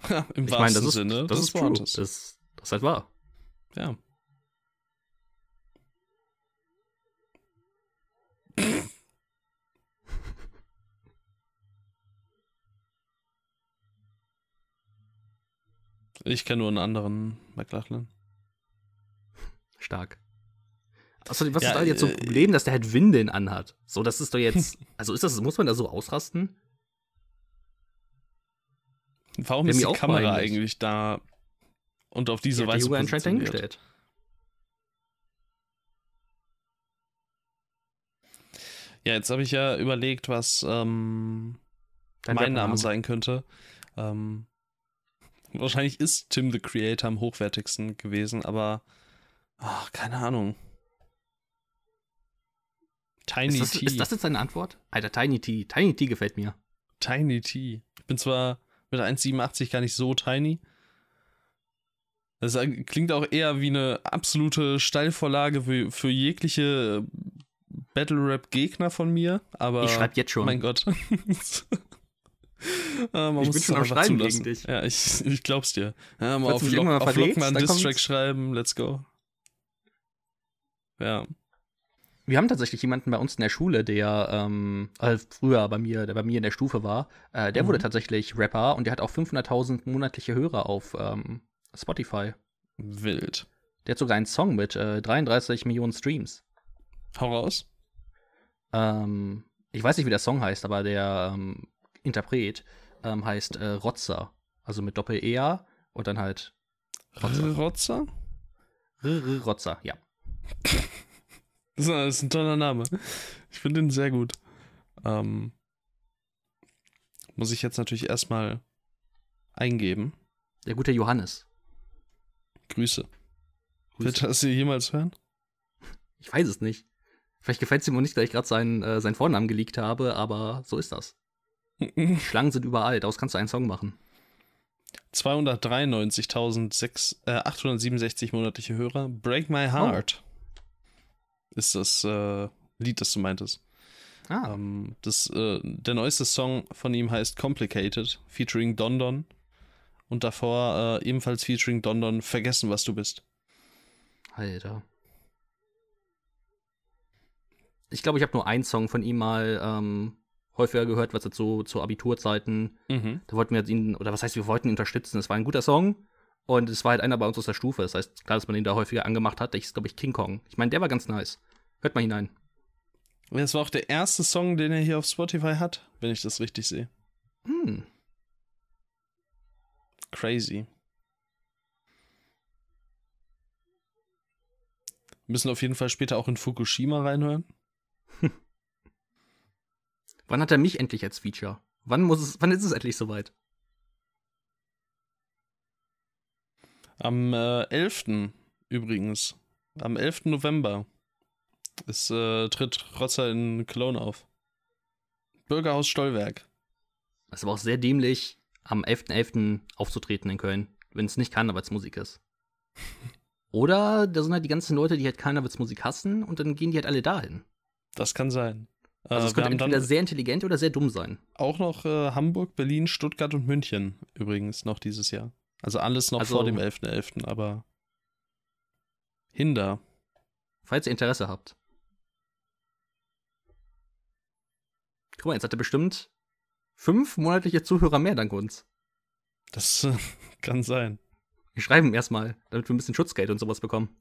[LAUGHS] Im Ich wahrsten meine, das ist, Sinne das ist. Wortes. Das, das ist halt wahr. Ja. [LAUGHS] Ich kenne nur einen anderen McLachlan. Stark. Außerdem, was Ja, ist da jetzt so äh, ein Problem, dass der halt Windeln anhat? So, das ist doch jetzt, [LAUGHS] also ist das, muss man da so ausrasten? Warum ist die Kamera eigentlich da und auf diese Die der Weise Junge anscheinend positioniert? dahingestellt. Ja, jetzt habe ich ja überlegt, was ähm, mein Name sein könnte. Ähm, wahrscheinlich ist Tim the Creator am hochwertigsten gewesen, aber ach, keine Ahnung. Tiny Ist das, T. ist das jetzt deine Antwort? Alter, Tiny T. Tiny T gefällt mir. Tiny T. Ich bin zwar mit 1,87 gar nicht so tiny. Das klingt auch eher wie eine absolute Steilvorlage für, für jegliche Battle-Rap-Gegner von mir, aber. Ich schreibe jetzt schon. Mein Gott. [LAUGHS] Ah, man Ich muss bin schon am Schreiben zulassen. gegen dich. Ja, ich, ich glaub's dir. Ja, mal Falls auf, Lock, mal auf Lock verrätst, mal einen dann Distrack schreiben. Let's go. Ja. Wir haben tatsächlich jemanden bei uns in der Schule, der ähm, äh, früher bei mir, der bei mir in der Stufe war. Äh, der Mhm. wurde tatsächlich Rapper und der hat auch 500.000 monatliche Hörer auf ähm, Spotify. Wild. Der hat sogar einen Song mit äh, 33 Millionen Streams. Hau raus. Ähm, ich weiß nicht, wie der Song heißt, aber der ähm, Interpret ähm, heißt äh, Rotzer. Also mit Doppel-E-A und dann halt Rotzer. Rotzer? R Rotzer, ja. [LAUGHS] Das ist, ein toller Name. Ich finde den sehr gut. Ähm, muss ich jetzt natürlich erstmal eingeben. Der gute Johannes. Grüße. Grüße. Wird das ihr jemals hören? Ich weiß es nicht. Vielleicht gefällt es ihm auch nicht, dass ich gerade seinen, äh, seinen Vornamen geleakt habe, aber so ist das. Schlangen sind überall, daraus kannst du einen Song machen. 293.867 monatliche Hörer. Break My Heart ist das äh, Lied, das du meintest. Ah, Ähm, das, äh, der neueste Song von ihm heißt Complicated, featuring Don Don. Und davor äh, ebenfalls featuring Don Don, Vergessen, was du bist. Alter. Ich glaube, ich habe nur einen Song von ihm mal ähm, häufiger gehört, was jetzt so zu Abiturzeiten. Mhm. Da wollten wir ihn, oder was heißt, wir wollten ihn unterstützen. Es war ein guter Song. Und es war halt einer bei uns aus der Stufe. Das heißt, klar, dass man ihn da häufiger angemacht hat. Ich ist, glaube ich, King Kong. Ich meine, der war ganz nice. Hört mal hinein. Das war auch der erste Song, den er hier auf Spotify hat, wenn ich das richtig sehe. Hm. Crazy. Wir müssen auf jeden Fall später auch in Fukushima reinhören. Wann hat er mich endlich als Feature? Wann muss es, wann ist es endlich soweit? Am äh, 11. übrigens Am 11. November ist, äh, tritt Rosser in Cologne auf. Bürgerhaus Stollwerk. Ist aber auch sehr dämlich, am 11.11. aufzutreten in Köln, wenn es nicht Karnevalsmusik ist. [LAUGHS] Oder da sind halt die ganzen Leute, die halt Karnevalsmusik hassen und dann gehen die halt alle dahin. Das kann sein. Also Äh, es könnte entweder sehr intelligent oder sehr dumm sein. auch noch äh, Hamburg, Berlin, Stuttgart und München übrigens noch dieses Jahr. Also alles noch Also- vor dem 11.11., aber Hinder. Falls ihr Interesse habt. Guck mal, jetzt hat er bestimmt fünf monatliche Zuhörer mehr dank uns. Das äh, [LAUGHS] kann sein. Wir schreiben ihm erstmal, damit wir ein bisschen Schutzgeld und sowas bekommen.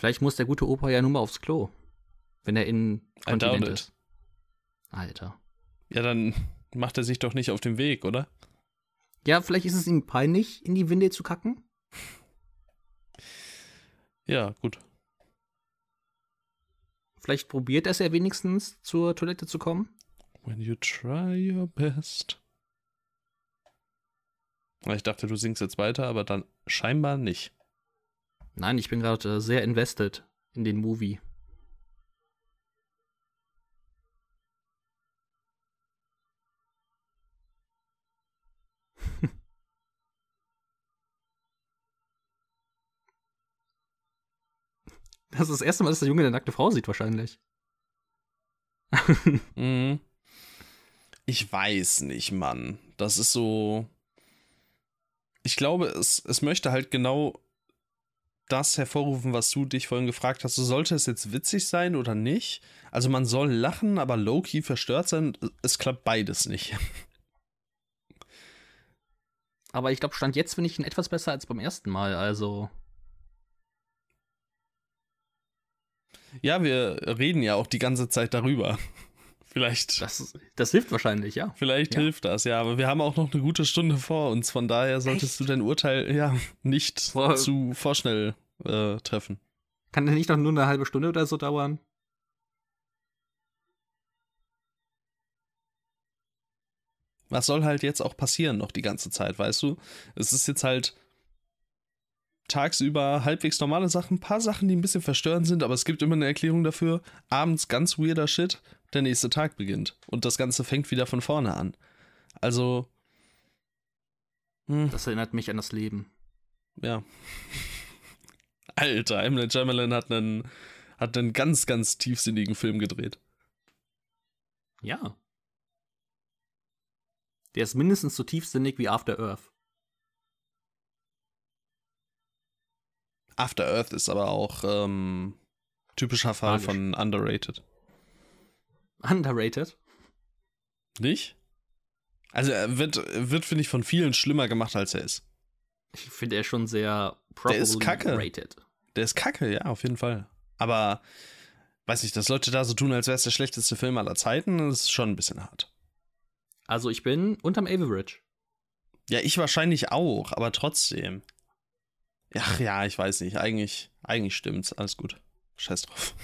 Vielleicht muss der gute Opa ja nur mal aufs Klo. Wenn er in Kontinent ist. Alter. Ja, dann macht er sich doch nicht auf den Weg, oder? Ja, vielleicht ist es ihm peinlich, in die Windel zu kacken. Ja, gut. Vielleicht probiert er es ja wenigstens, zur Toilette zu kommen. When you try your best. Ich dachte, du singst jetzt weiter, aber dann scheinbar nicht. Nein, ich bin gerade äh, sehr invested in den Movie. [LAUGHS] Das ist das erste Mal, dass der Junge eine nackte Frau sieht, wahrscheinlich. [LAUGHS] Mhm. Ich weiß nicht, Mann. Das ist so. Ich glaube, es, es möchte halt genau das hervorrufen, was du dich vorhin gefragt hast. So, sollte es jetzt witzig sein oder nicht? Also man soll lachen, aber low-key verstört sein. Es klappt beides nicht. [LAUGHS] Aber ich glaube, Stand jetzt finde ich ihn etwas besser als beim ersten Mal. Also, Ja, wir reden ja auch die ganze Zeit darüber. Vielleicht, das, das hilft wahrscheinlich, ja. vielleicht ja. hilft das, ja. Aber wir haben auch noch eine gute Stunde vor uns. Von daher solltest du dein Urteil ja nicht Vor- zu vorschnell äh, treffen. Kann der nicht noch nur eine halbe Stunde oder so dauern? was soll halt jetzt auch passieren noch die ganze Zeit, weißt du? Es ist jetzt halt tagsüber halbwegs normale Sachen, ein paar Sachen, die ein bisschen verstörend sind, aber es gibt immer eine Erklärung dafür. Abends ganz weirder Shit, der nächste Tag beginnt und das Ganze fängt wieder von vorne an. Also, hm, Das erinnert mich an das Leben. ja. [LAUGHS] Alter, M. Night Shyamalan hat einen, hat einen ganz, ganz tiefsinnigen Film gedreht. Ja. Der ist mindestens so tiefsinnig wie After Earth. After Earth ist aber auch ähm, typischer Fall Magisch. von Underrated. Underrated. Nicht? Also er wird, wird finde ich, von vielen schlimmer gemacht, als er ist. Ich finde er schon sehr Der ist properly kacke. rated. Der ist kacke, ja, auf jeden Fall. Aber, weiß nicht, dass Leute da so tun, als wäre es der schlechteste Film aller Zeiten, das ist schon ein bisschen hart. Also ich bin unterm Average. Ja, ich wahrscheinlich auch, aber trotzdem. Ach ja, ich weiß nicht. Eigentlich, eigentlich stimmt's. Alles gut. Scheiß drauf.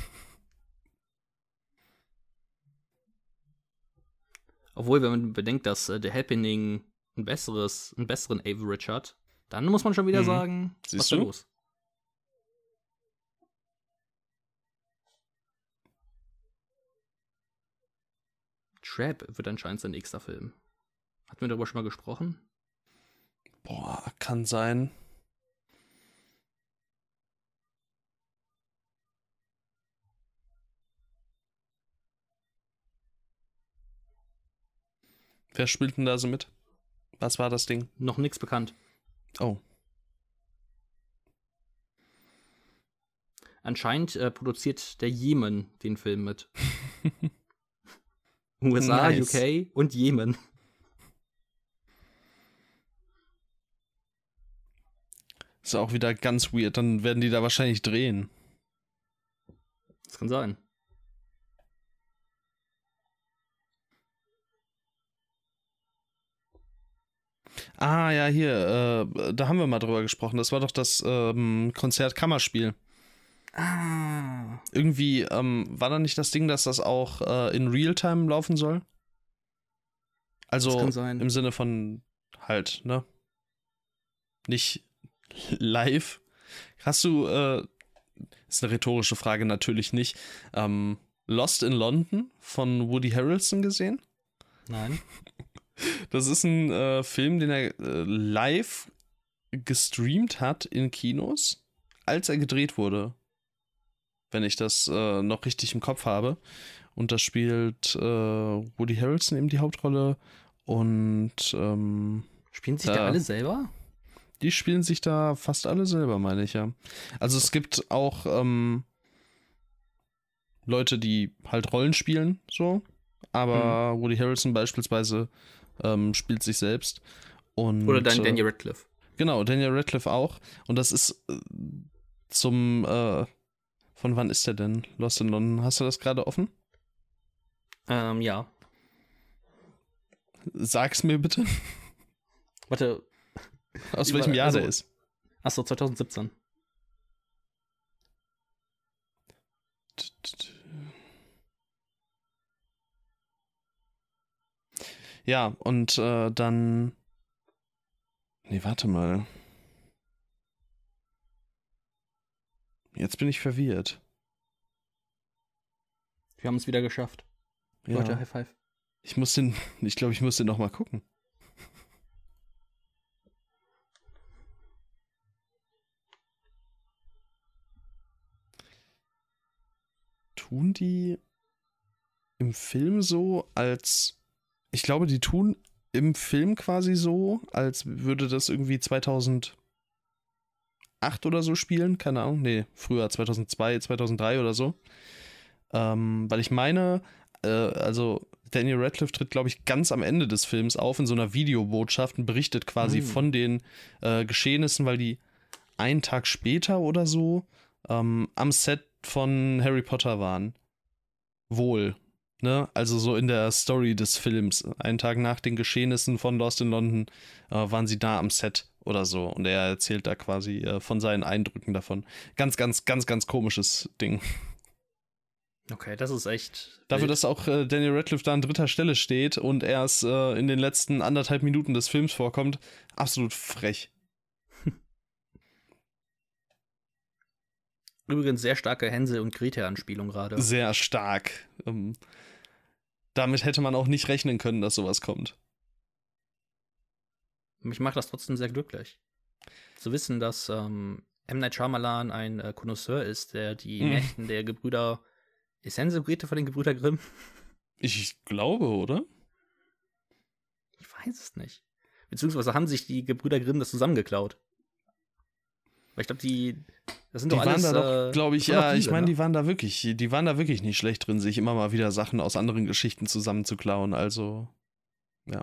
Obwohl, wenn man bedenkt, dass äh, The Happening ein besseres, einen besseren Average hat, dann muss man schon wieder Mhm. sagen, was Siehst ist da du? los? Trap wird anscheinend sein nächster Film. Hatten wir darüber schon mal gesprochen? Boah, kann sein. Wer spielt denn da so mit? Was war das Ding? Noch nichts bekannt. Oh. Anscheinend äh, produziert der Jemen den Film mit. [LAUGHS] USA, Nice. UK und Jemen. Ist auch wieder ganz weird. Dann werden die da wahrscheinlich drehen. Das kann sein. Ah, ja, hier, äh, da haben wir mal drüber gesprochen. Das war doch das ähm, Konzert-Kammerspiel. Ah. Irgendwie, ähm, war da nicht das Ding, dass das auch äh, in Realtime laufen soll? Also im Sinne von halt, ne? Nicht [LAUGHS] live. Hast du, äh, ist eine rhetorische Frage, natürlich nicht. Ähm, Lost in London von Woody Harrelson gesehen? Nein. [LAUGHS] Das ist ein äh, Film, den er äh, live gestreamt hat in Kinos, als er gedreht wurde. Wenn ich das äh, noch richtig im Kopf habe. Und da spielt äh, Woody Harrelson eben die Hauptrolle. Und ähm, Spielen sich Da- alle selber? die spielen sich da fast alle selber, meine ich ja. Also es gibt auch ähm, Leute, die halt Rollen spielen, so. Aber Woody Harrelson beispielsweise ähm, spielt sich selbst. Und, Oder dann äh, Daniel Radcliffe? Genau, Daniel Radcliffe auch. Und das ist äh, zum, äh, von wann ist der denn? Lost in London. Hast du das gerade offen? Ähm, ja. Sag's mir bitte, Warte. aus welchem Jahr also- der ist. Achso, 2017. Ja, und äh, dann. Nee, warte mal. Jetzt bin ich verwirrt. Wir haben es wieder geschafft. Ja. Leute, High Five. Ich muss den, [LAUGHS] ich glaube, ich muss den noch mal gucken. Tun die im Film so, als ich glaube, die tun im Film quasi so, als würde das irgendwie 2008 oder so spielen, keine Ahnung, nee, früher 2002, 2003 oder so. Ähm, weil ich meine, äh, also Daniel Radcliffe tritt, glaube ich, ganz am Ende des Films auf in so einer Videobotschaft und berichtet quasi Mm. von den äh, Geschehnissen, weil die einen Tag später oder so ähm, am Set von Harry Potter waren. Wohl. Ne? Also so in der Story des Films. Einen Tag nach den Geschehnissen von Lost in London äh, waren sie da am Set oder so. Und er erzählt da quasi äh, von seinen Eindrücken davon. Ganz, ganz, ganz, ganz komisches Ding. Okay, das ist echt. Dafür, wild. dass auch äh, Daniel Radcliffe da an dritter Stelle steht und erst äh, in den letzten anderthalb Minuten des Films vorkommt, absolut frech. [LAUGHS] Übrigens sehr starke Hänsel- und Gretel-Anspielung gerade. Sehr stark. Ähm, damit hätte man auch nicht rechnen können, dass sowas kommt. Mich macht das trotzdem sehr glücklich. Zu wissen, dass ähm, M. Night Shyamalan ein äh, Connoisseur ist, der die Mhm. Märchen der Gebrüder. Ist und Gretel von den Gebrüder Grimm? Ich glaube, oder? Ich weiß es nicht. Beziehungsweise haben sich die Gebrüder Grimm das zusammengeklaut. Weil ich glaube, die. Das sind Die doch waren da doch, äh, glaube ich, ja, ich Diebe, meine, ne? die waren da wirklich, die waren da wirklich nicht schlecht drin, sich immer mal wieder Sachen aus anderen Geschichten zusammenzuklauen. Also, ja.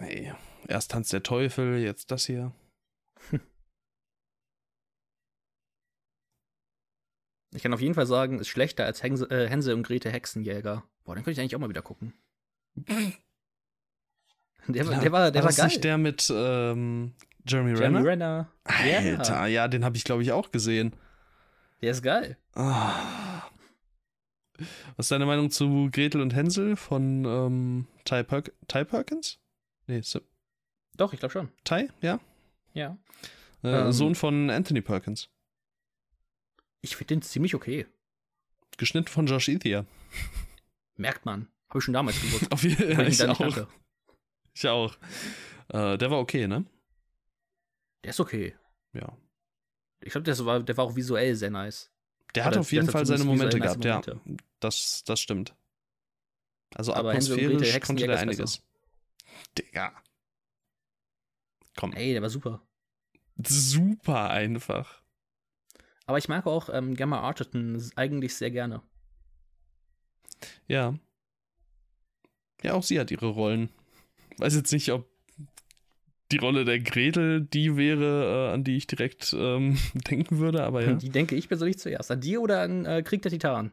Nee, erst tanzt der Teufel, jetzt das hier. [LAUGHS] Ich kann auf jeden Fall sagen, ist schlechter als Hänsel, äh, Hänsel und Gretel Hexenjäger. Boah, den könnte ich eigentlich auch mal wieder gucken. [LAUGHS] Der, war- der war, der war, das geil. nicht der mit ähm, Jeremy, Jeremy Renner? Renner. Alter, Ja, ja, den habe ich, glaube ich, auch gesehen. der ist geil. Ah. Was ist deine Meinung zu Gretel und Hänsel von ähm, Ty, Perk Ty Perkins? Nee, so, Doch, ich glaube schon. Ty, ja? Ja. Äh, Ähm. Sohn von Anthony Perkins. Ich finde den ziemlich okay. Geschnitten von Josh Ethier. Merkt man. Habe ich schon damals [LAUGHS] gewusst. Auf jeden Fall. ich auch. Ich auch. Äh, der war okay, ne? Der ist okay. Ja. Ich glaube, der, war, der war auch visuell sehr nice. Der hat Oder auf jeden Fall seine Momente gehabt, nice ja. Das, das stimmt. Also Aber atmosphärisch konnte der einiges. Digga. Komm. Ey, der war super. Super einfach. Aber ich mag auch ähm, Gemma Arterton eigentlich sehr gerne. Ja. Ja, auch sie hat ihre Rollen. Weiß jetzt nicht, ob die Rolle der Gretel die wäre, äh, an die ich direkt ähm, [LAUGHS] denken würde, aber ja. Die denke ich persönlich zuerst. An die oder an äh, Krieg der Titanen?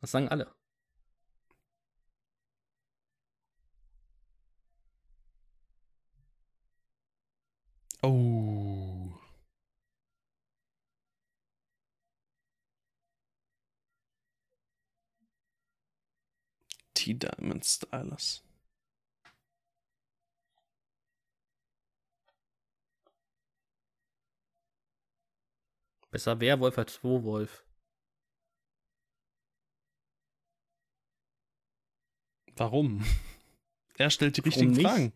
Das sagen alle. Oh. T-Diamond Stylus. Besser Werwolf als Wolf. Warum? [LAUGHS] Er stellt die Warum richtigen nicht? Fragen.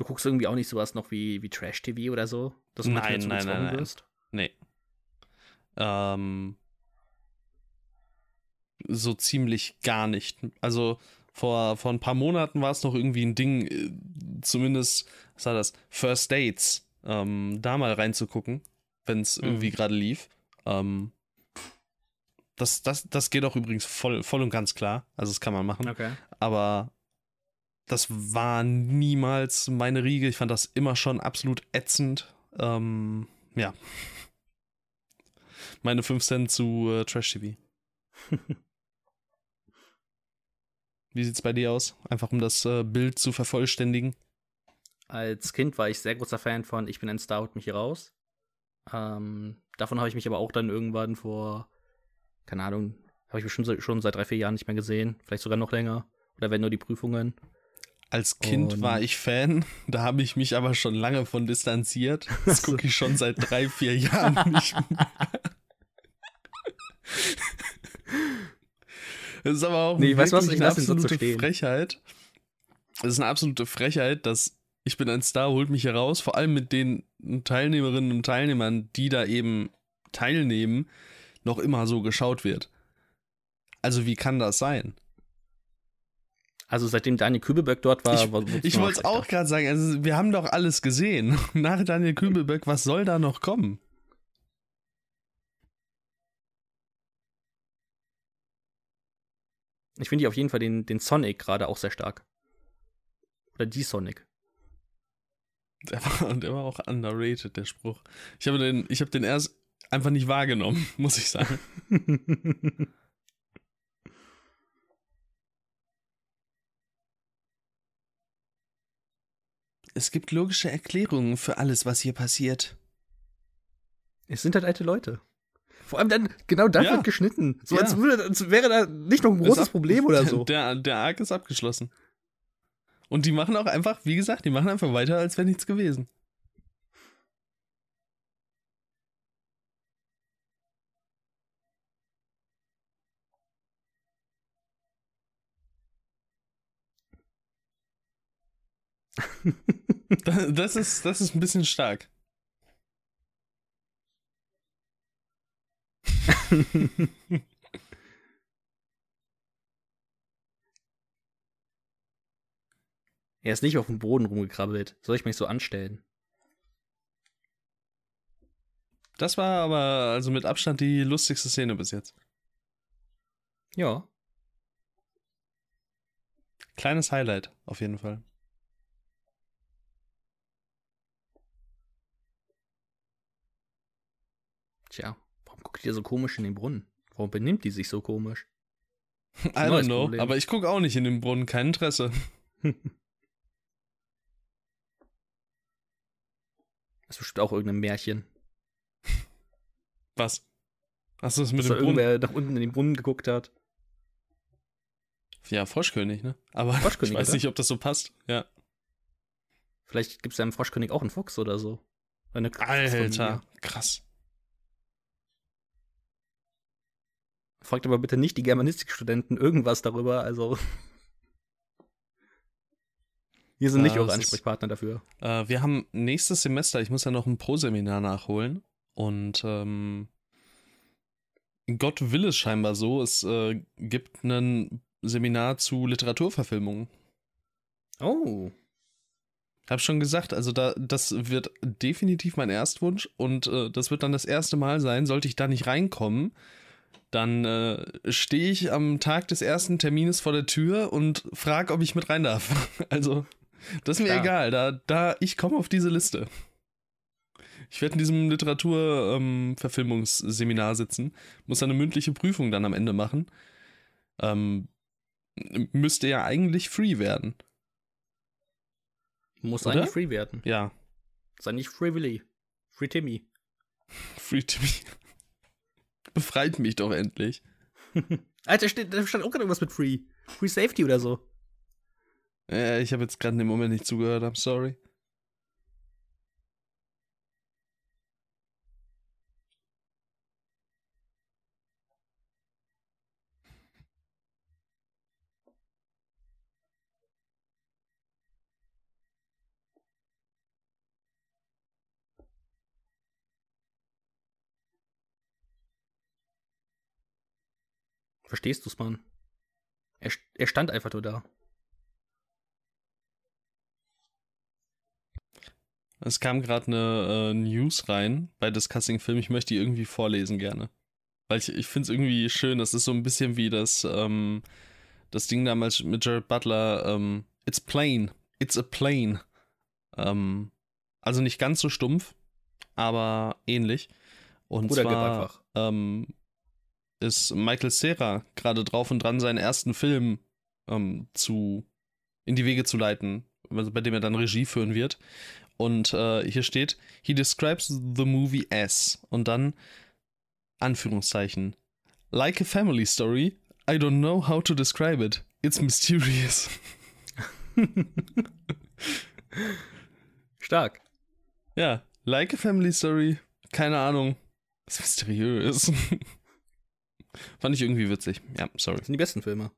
Du guckst irgendwie auch nicht sowas noch wie, wie Trash-TV oder so? Dass du Nein, nein, nein, nein. wirst? Nee. Ähm, so ziemlich gar nicht. Also vor, vor ein paar Monaten war es noch irgendwie ein Ding, äh, zumindest, was war das, First Dates, ähm, da mal reinzugucken, wenn es Mhm. irgendwie gerade lief. Ähm, das, das, das geht auch übrigens voll, voll und ganz klar. Also das kann man machen. Okay. aber das war niemals meine Riege. Ich fand das immer schon absolut ätzend. Ähm, ja. Meine 5 Cent zu äh, Trash TV. [LAUGHS] Wie sieht's bei dir aus? Einfach um das äh, Bild zu vervollständigen. Als Kind war ich sehr großer Fan von Ich bin ein Star, holt mich hier raus. Ähm, davon habe ich mich aber auch dann irgendwann vor, keine Ahnung, habe ich bestimmt schon seit drei, vier Jahren nicht mehr gesehen. Vielleicht sogar noch länger. Oder wenn nur die Prüfungen. Als Kind Und- war ich Fan, da habe ich mich aber schon lange von distanziert. Das gucke ich schon seit drei, vier Jahren [LAUGHS] nicht mehr. Das ist aber auch Nee, weißt du was? eine so absolute stehen. Frechheit. Es ist eine absolute Frechheit, dass ich bin ein Star, holt mich heraus, vor allem mit den Teilnehmerinnen und Teilnehmern, die da eben teilnehmen, noch immer so geschaut wird. Also wie kann das sein? Also seitdem Daniel Kübelberg dort war, Ich- war Ich wollte es auch gerade sagen, also wir haben doch alles gesehen. [LAUGHS] Nach Daniel Kübelberg, was soll da noch kommen? Ich finde auf jeden Fall den, den Sonic gerade auch sehr stark. Oder die Sonic. Der war, der war auch underrated, der Spruch. Ich habe den, ich habe den erst einfach nicht wahrgenommen, [LAUGHS] muss ich sagen. [LAUGHS] Es gibt logische Erklärungen für alles, was hier passiert. es sind halt alte Leute. Vor allem dann, genau da Ja. wird geschnitten. So Ja. als, würde, als wäre da nicht noch ein großes ab- Problem oder [LAUGHS] so. Der, der Arc ist abgeschlossen. Und die machen auch einfach, wie gesagt, die machen einfach weiter, als wäre nichts gewesen. [LAUGHS] Da- Das ist, das ist ein bisschen stark. [LAUGHS] Er ist nicht auf dem Boden rumgekrabbelt. Soll ich mich so anstellen? Das war aber also mit Abstand die lustigste Szene bis jetzt. Ja. Kleines Highlight, auf jeden Fall. Tja, warum guckt ihr so komisch in den Brunnen? Warum benimmt die sich so komisch? [LAUGHS] I don't know, Problem. aber ich gucke auch nicht in den Brunnen, kein Interesse. [LAUGHS] Das ist bestimmt auch irgendein Märchen. Was? Hast du das mit Dass dem Brunnen? irgendwer nach unten in den Brunnen geguckt hat. Ja, Froschkönig, ne? Aber Froschkönig, [LAUGHS] ich weiß oder? nicht, ob das so passt. Ja. Vielleicht gibt es ja im Froschkönig auch einen Fuchs oder so. Eine Alter, krass. Fragt aber bitte nicht die Germanistikstudenten irgendwas darüber, also. [LAUGHS] Wir sind nicht eure das ist- Ansprechpartner dafür. Äh, wir haben nächstes Semester, ich muss ja noch ein Pro-Seminar nachholen. Und ähm, Gott will es scheinbar so, es äh, gibt ein Seminar zu Literaturverfilmungen. Oh. Habe schon gesagt, also da, das wird definitiv mein Erstwunsch und äh, das wird dann das erste Mal sein, sollte ich da nicht reinkommen, dann äh, stehe ich am Tag des ersten Termines vor der Tür und frage, ob ich mit rein darf. [LAUGHS] Also, das ist mir Klar. egal. Da, da, ich komme auf diese Liste. Ich werde in diesem Literaturverfilmungsseminar sitzen, muss eine mündliche Prüfung dann am Ende machen. Ähm, müsste ja eigentlich free werden. Muss Oder? eigentlich free werden. Ja, Sei nicht Free Willy. Free Timmy. [LAUGHS] free be. Befreit mich doch endlich. [LAUGHS] Alter, steht, da stand auch gerade irgendwas mit Free. Free Safety oder so. Äh, ich habe jetzt gerade in dem Moment nicht zugehört, I'm sorry. Verstehst du's, Mann? Er, er stand einfach nur da. Es kam gerade eine äh, News rein bei Discussing Film. Ich möchte die irgendwie vorlesen gerne. Weil ich, ich finde es irgendwie schön. Das ist so ein bisschen wie das, ähm, das Ding damals mit Jared Butler. Ähm, It's plain. It's a plane. Ähm, also nicht ganz so stumpf, aber ähnlich. Und Bruder, zwar einfach. ähm, ist Michael Cera gerade drauf und dran, seinen ersten Film ähm, zu in die Wege zu leiten, also bei dem er dann Regie führen wird. Und äh, hier steht, he describes the movie as und dann Anführungszeichen. Like a family story, I don't know how to describe it. It's mysterious. [LAUGHS] Stark. ja, like a family story, keine Ahnung. Ist mysteriös. [LAUGHS] Fand ich irgendwie witzig. Ja, sorry. Das sind die besten Filme.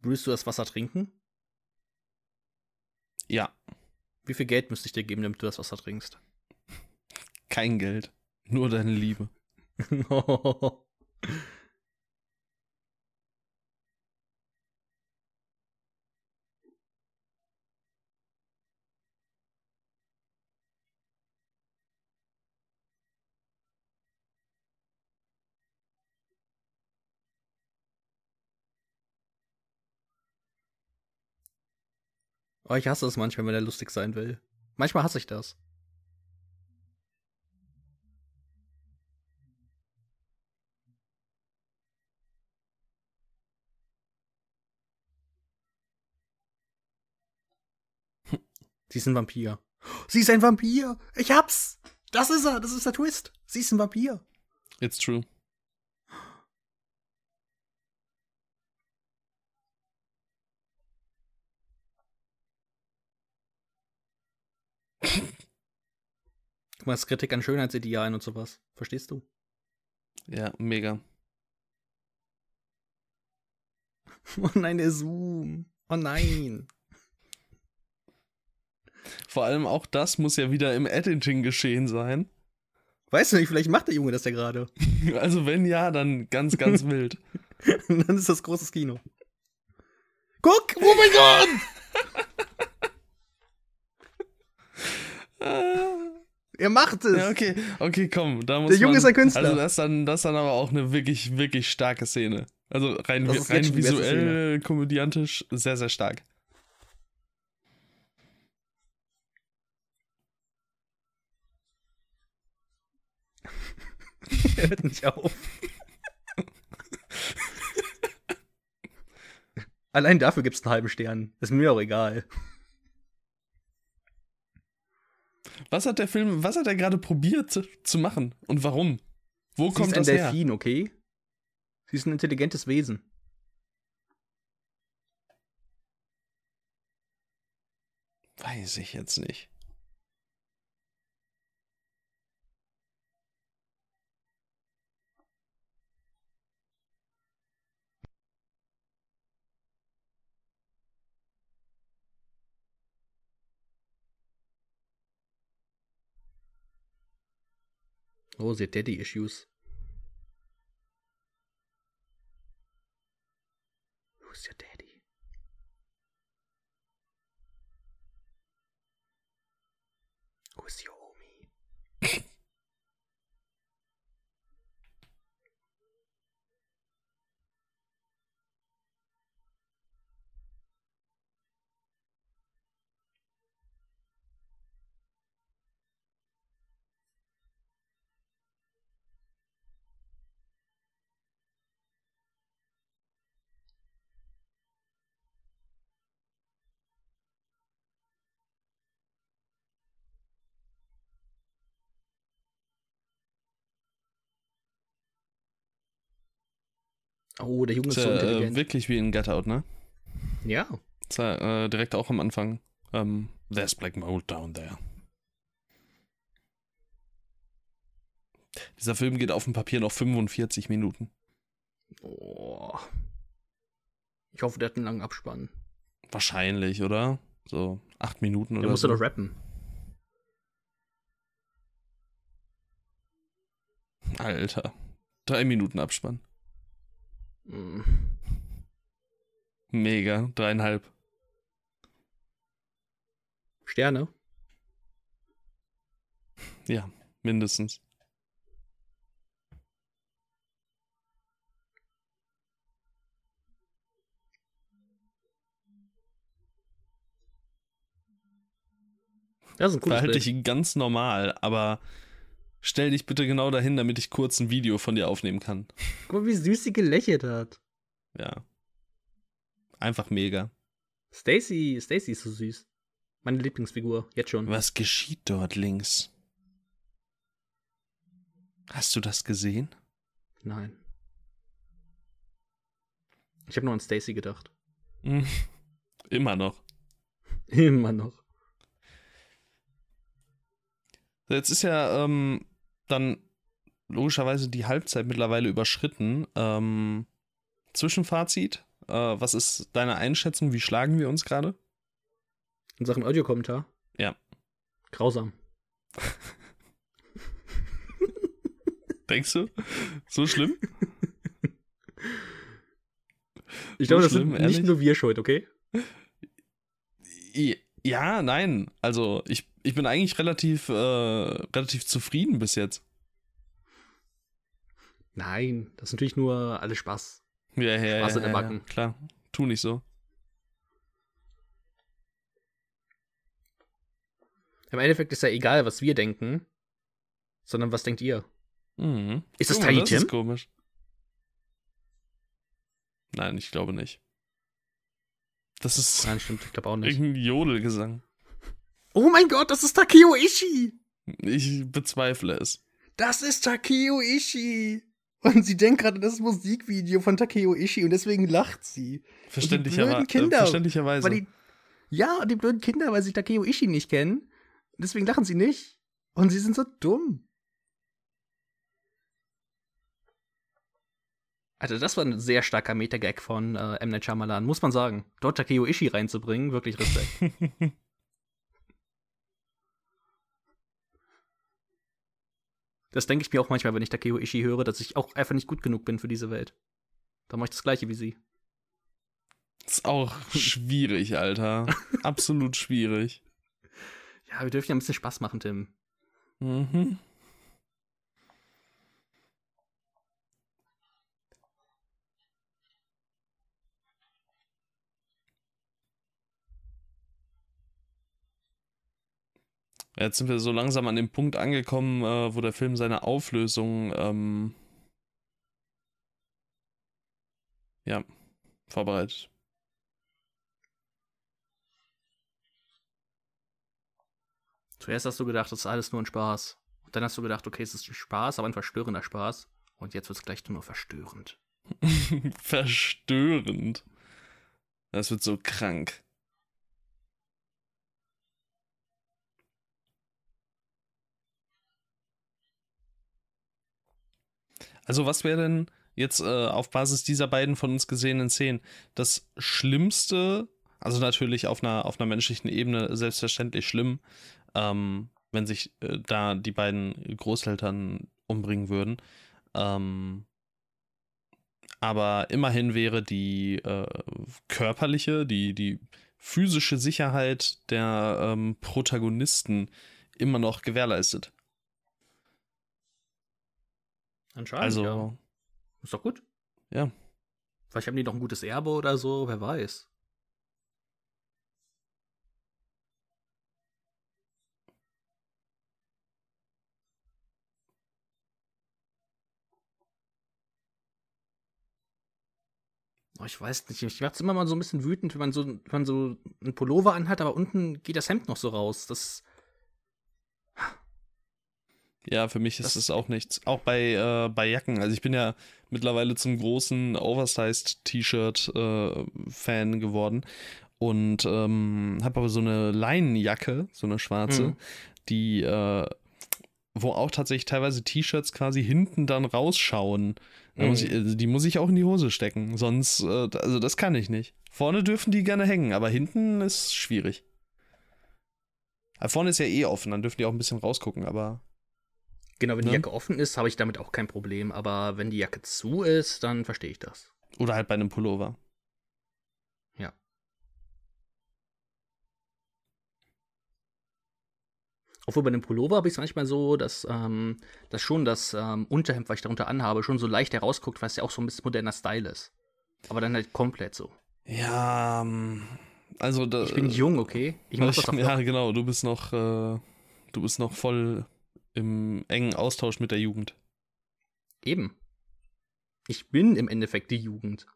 Würdest du das Wasser trinken? Ja, Wie viel Geld müsste ich dir geben, damit du das Wasser trinkst? kein Geld. Nur deine Liebe. [LAUGHS] oh, ich hasse es manchmal, wenn er lustig sein will. Manchmal hasse ich das. [LAUGHS] Sie ist ein Vampir. [GASPS] Sie ist ein Vampir. Ich hab's. Das ist er. Das ist der Twist. Sie ist ein Vampir. It's true. Guck mal, das Kritik an Schönheitsidealen und sowas. Verstehst du? Ja, mega. [LAUGHS] Oh nein, der Zoom. Oh nein. [LAUGHS] Vor allem auch das muss ja wieder im Editing geschehen sein. Weißt du nicht, vielleicht macht der Junge das ja gerade. [LAUGHS] Also wenn ja, dann ganz, ganz wild. Dann ist das großes Kino. Guck! Oh mein Gott! Er macht es! Ja, okay, okay, komm, da muss Der Junge man, ist ein Künstler. Also das ist dann, das dann aber auch eine wirklich, wirklich starke Szene. Also rein, rein visuell, komödiantisch, sehr, sehr stark. er [LAUGHS] hört nicht auf. [LAUGHS] Allein dafür gibt's einen halben Stern. Ist mir auch egal. Was hat der Film, was hat er gerade probiert zu, zu machen und warum? Wo Sie kommt ist ein her? Delfin, okay? Sie ist ein intelligentes Wesen. Weiß ich jetzt nicht. Oh, the daddy issues. Who's your daddy? Who's your Oh, der Junge ist so äh, intelligent. wirklich wie in Get Out, ne? ja. Ja, äh, direkt auch am Anfang. Ähm, There's black mold down there. Dieser Film geht auf dem Papier noch 45 Minuten. Oh. Ich hoffe, der hat einen langen Abspann. Wahrscheinlich, oder? So acht Minuten Der oder musste so. doch rappen. Alter. Drei Minuten Abspann. Mm. Mega. Dreieinhalb. Sterne? Ja, mindestens. Das ist ein cooles Verhalte dich ganz normal, aber stell dich bitte genau dahin, damit ich kurz ein Video von dir aufnehmen kann. Guck mal, wie süß sie gelächelt hat. Ja. Einfach mega. Stacy, Stacy ist so süß. Meine Lieblingsfigur, jetzt schon. Was geschieht dort links? Hast du das gesehen? Nein. Ich habe nur an Stacy gedacht. Hm. Immer noch. [LAUGHS] Immer noch. Jetzt ist ja ähm, dann logischerweise die Halbzeit mittlerweile überschritten. Ähm, Zwischenfazit. Äh, was ist deine Einschätzung? Wie schlagen wir uns gerade? In Sachen Audiokommentar? Ja. Grausam. Denkst du? So schlimm? Ich So glaube, das schlimm, sind ehrlich? nicht nur wir schuld, okay? Ja, nein. Also ich, ich bin eigentlich relativ, äh, relativ zufrieden bis jetzt. Nein, das ist natürlich nur alles Spaß. Ja, ja, Spaß ja, in der ja, Backen. Klar, tu nicht so. Im Endeffekt ist ja egal, was wir denken, sondern was denkt ihr? Mhm. Ist das Tiny das Tim? ist komisch. Nein, ich glaube nicht. Das ist Nein, stimmt, ich glaube auch nicht. irgendein Jodelgesang. Oh mein Gott, das ist Takeo Ishii! Ich bezweifle es. Das ist Takeo Ishii! Und sie denkt gerade, das ist ein Musikvideo von Takeo Ishii und deswegen lacht sie. Verständlicherweise. blöden Kinder, Äh, verständlicherweise. Weil die, ja, und die blöden Kinder, weil sie Takeo Ishii nicht kennen. Deswegen lachen sie nicht. Und sie sind so dumm. Also, das war ein sehr starker Meta-Gag von äh, M. Night Shyamalan, muss man sagen. Dort Takeo Ishii reinzubringen, wirklich Respekt. [LAUGHS] das denke ich mir auch manchmal, wenn ich Takeo Ishii höre, dass ich auch einfach nicht gut genug bin für diese Welt. Da mache ich das gleiche wie sie. ist auch schwierig, Alter. [LAUGHS] Absolut schwierig. Ja, wir dürfen ja ein bisschen Spaß machen, Tim. Mhm. Jetzt sind wir so langsam an dem Punkt angekommen, äh, wo der Film seine Auflösung ähm, ja, vorbereitet. Zuerst hast du gedacht, das ist alles nur ein Spaß. Und dann hast du gedacht, okay, es ist ein Spaß, aber ein verstörender Spaß. Und jetzt wird es gleich nur verstörend. [LAUGHS] Verstörend. Das wird so krank. Also, was wäre denn jetzt äh, auf Basis dieser beiden von uns gesehenen Szenen das Schlimmste? Also, natürlich auf einer, auf einer menschlichen Ebene selbstverständlich schlimm, ähm, wenn sich äh, da die beiden Großeltern umbringen würden. Ähm, aber immerhin wäre die äh, körperliche, die, die physische Sicherheit der ähm, Protagonisten immer noch gewährleistet. Anscheinend. Also, ja. Ist doch gut. ja. Vielleicht haben die noch ein gutes Erbe oder so, wer weiß. Oh, ich weiß nicht, ich macht's immer mal so ein bisschen wütend, wenn man so, wenn man so einen Pullover anhat, aber unten geht das Hemd noch so raus. Das, Ja, für mich ist Das- das auch nichts. Auch bei, äh, bei Jacken. Also ich bin ja mittlerweile zum großen Oversized-T-Shirt-Fan geworden. Und ähm, habe aber so eine Leinenjacke, so eine schwarze, Mhm. die, äh, wo auch tatsächlich teilweise T-Shirts quasi hinten dann rausschauen. Da muss Mhm. ich, also die muss ich auch in die Hose stecken. Sonst, äh, also das kann ich nicht. Vorne dürfen die gerne hängen, aber hinten ist schwierig. Aber vorne ist ja eh offen, dann dürfen die auch ein bisschen rausgucken, aber genau, wenn die Ne? Jacke offen ist, habe ich damit auch kein Problem. Aber wenn die Jacke zu ist, dann verstehe ich das. Oder halt bei einem Pullover. Ja. Obwohl bei dem Pullover habe ich es manchmal so, dass, ähm, dass schon das ähm, Unterhemd, was ich darunter anhabe, schon so leicht herausguckt, weil es ja auch so ein bisschen moderner Style ist. Aber dann halt komplett so. Ja, ähm, also da, Ich bin jung, okay? Ich mach [LAUGHS] das doch ja, noch. genau, du bist noch, äh, du bist noch voll im engen Austausch mit der Jugend. Eben. Ich bin im Endeffekt die Jugend.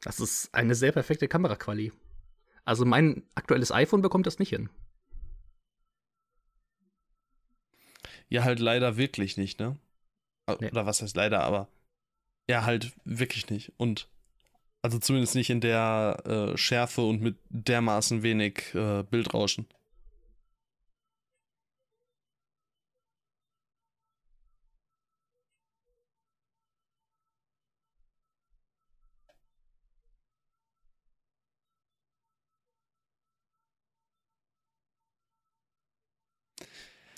Das ist eine sehr perfekte Kameraquali. Also mein aktuelles iPhone bekommt das nicht hin. Ja, halt leider wirklich nicht, ne? Nee. Oder was heißt leider, aber ja, halt wirklich nicht. Und also zumindest nicht in der äh, Schärfe und mit dermaßen wenig äh, Bildrauschen.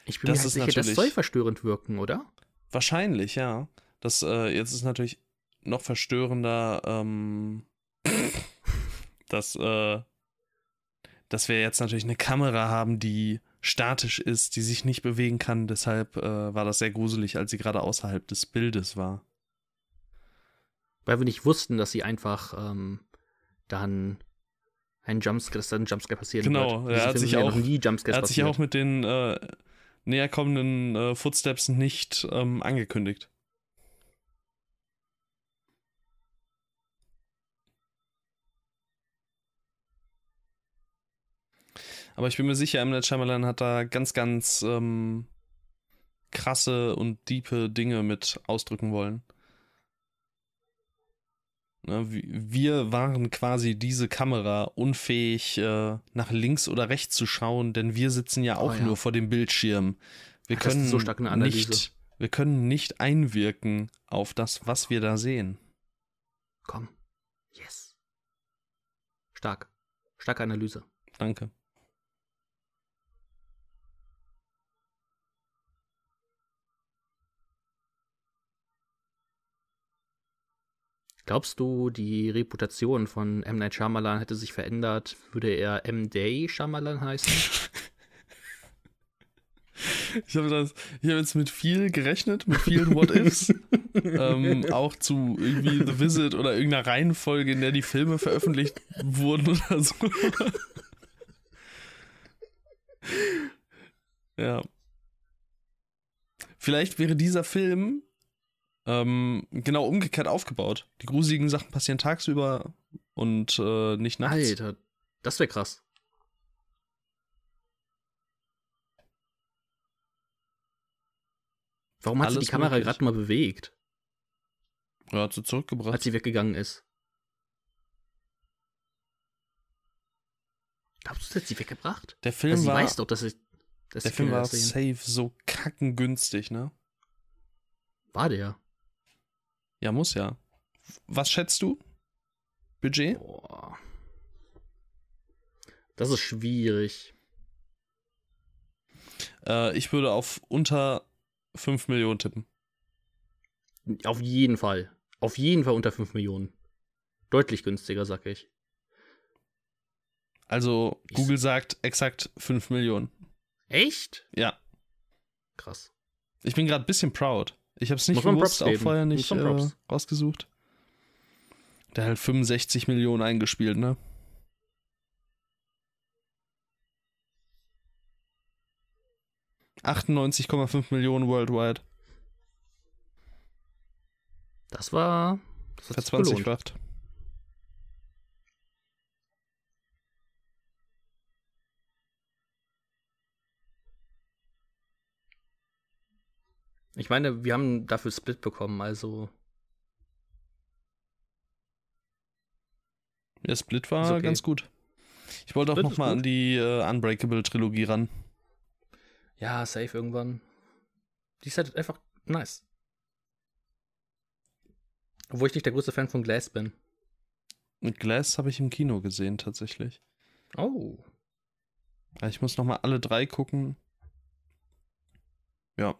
Ich bin Das mir halt ist sicher, das soll verstörend wirken, oder? Wahrscheinlich, ja. Das äh, jetzt ist natürlich noch verstörender, ähm, [LAUGHS] dass, äh, dass wir jetzt natürlich eine Kamera haben, die statisch ist, die sich nicht bewegen kann. Deshalb äh, war das sehr gruselig, als sie gerade außerhalb des Bildes war. Weil wir nicht wussten, dass sie einfach ähm, dann ein Jumpscare, dass dann ein Jumpscare passieren Genau, wird. er hat sich auch- nie Jumpscares Er hat sich ja passiert. auch mit den äh, näher kommenden äh, Footsteps nicht ähm, angekündigt. Aber ich bin mir sicher. Night Shyamalan hat da ganz, ganz ähm, krasse und diepe Dinge mit ausdrücken wollen. Ne, wir waren quasi diese Kamera unfähig, äh, nach links oder rechts zu schauen, denn wir sitzen ja auch Oh ja. nur vor dem Bildschirm. Wir Das ist können so stark eine Analyse. nicht, wir können nicht einwirken auf das, was wir da sehen. Komm. Yes. Stark. Starke Analyse. Danke. Glaubst du, die Reputation von M. Night Shyamalan hätte sich verändert? Würde er M. Day Shyamalan heißen? [LAUGHS] Ich habe das, ich habe jetzt mit viel gerechnet, mit vielen What-Ifs. [LAUGHS] ähm, auch zu irgendwie The Visit oder irgendeiner Reihenfolge, in der die Filme veröffentlicht wurden oder so. [LAUGHS] ja. Vielleicht wäre dieser Film ähm, genau umgekehrt aufgebaut. Die gruseligen Sachen passieren tagsüber und äh, nicht nachts. Alter, das wäre krass. Warum hat sie die Alles Kamera gerade mal bewegt, Ja, hat sie zurückgebracht. als sie weggegangen ist? Glaubst du, sie hat sie weggebracht? der Film sie war, weiß doch, dass, ich, dass der Film war safe so kackengünstig, ne? War der? Ja, muss ja. Was schätzt du? Budget? Boah. Das ist schwierig. Äh, ich würde auf unter 5 Millionen tippen. Auf jeden Fall. Auf jeden Fall unter 5 Millionen. Deutlich günstiger, sag ich. Also, Ich- Google sagt exakt 5 Millionen. Echt? Ja. Krass. Ich bin gerade ein bisschen proud. Ich habe es nicht Props auch vorher nicht äh, rausgesucht. Der hat halt 65 Millionen eingespielt, ne? ...98,5 Millionen worldwide. Das war. Das hat sich gelohnt. Verzwanzigfacht. Ich meine, wir haben dafür Split bekommen, also. Der Split war okay. ganz gut. Ich wollte auch Split noch ist mal gut. an die äh, Unbreakable-Trilogie ran. Ja, safe irgendwann. Die ist halt einfach nice. Obwohl ich nicht der größte Fan von Glass bin. Mit Glass habe ich im Kino gesehen, tatsächlich. Oh. Ja, Ich muss noch mal alle drei gucken. Ja.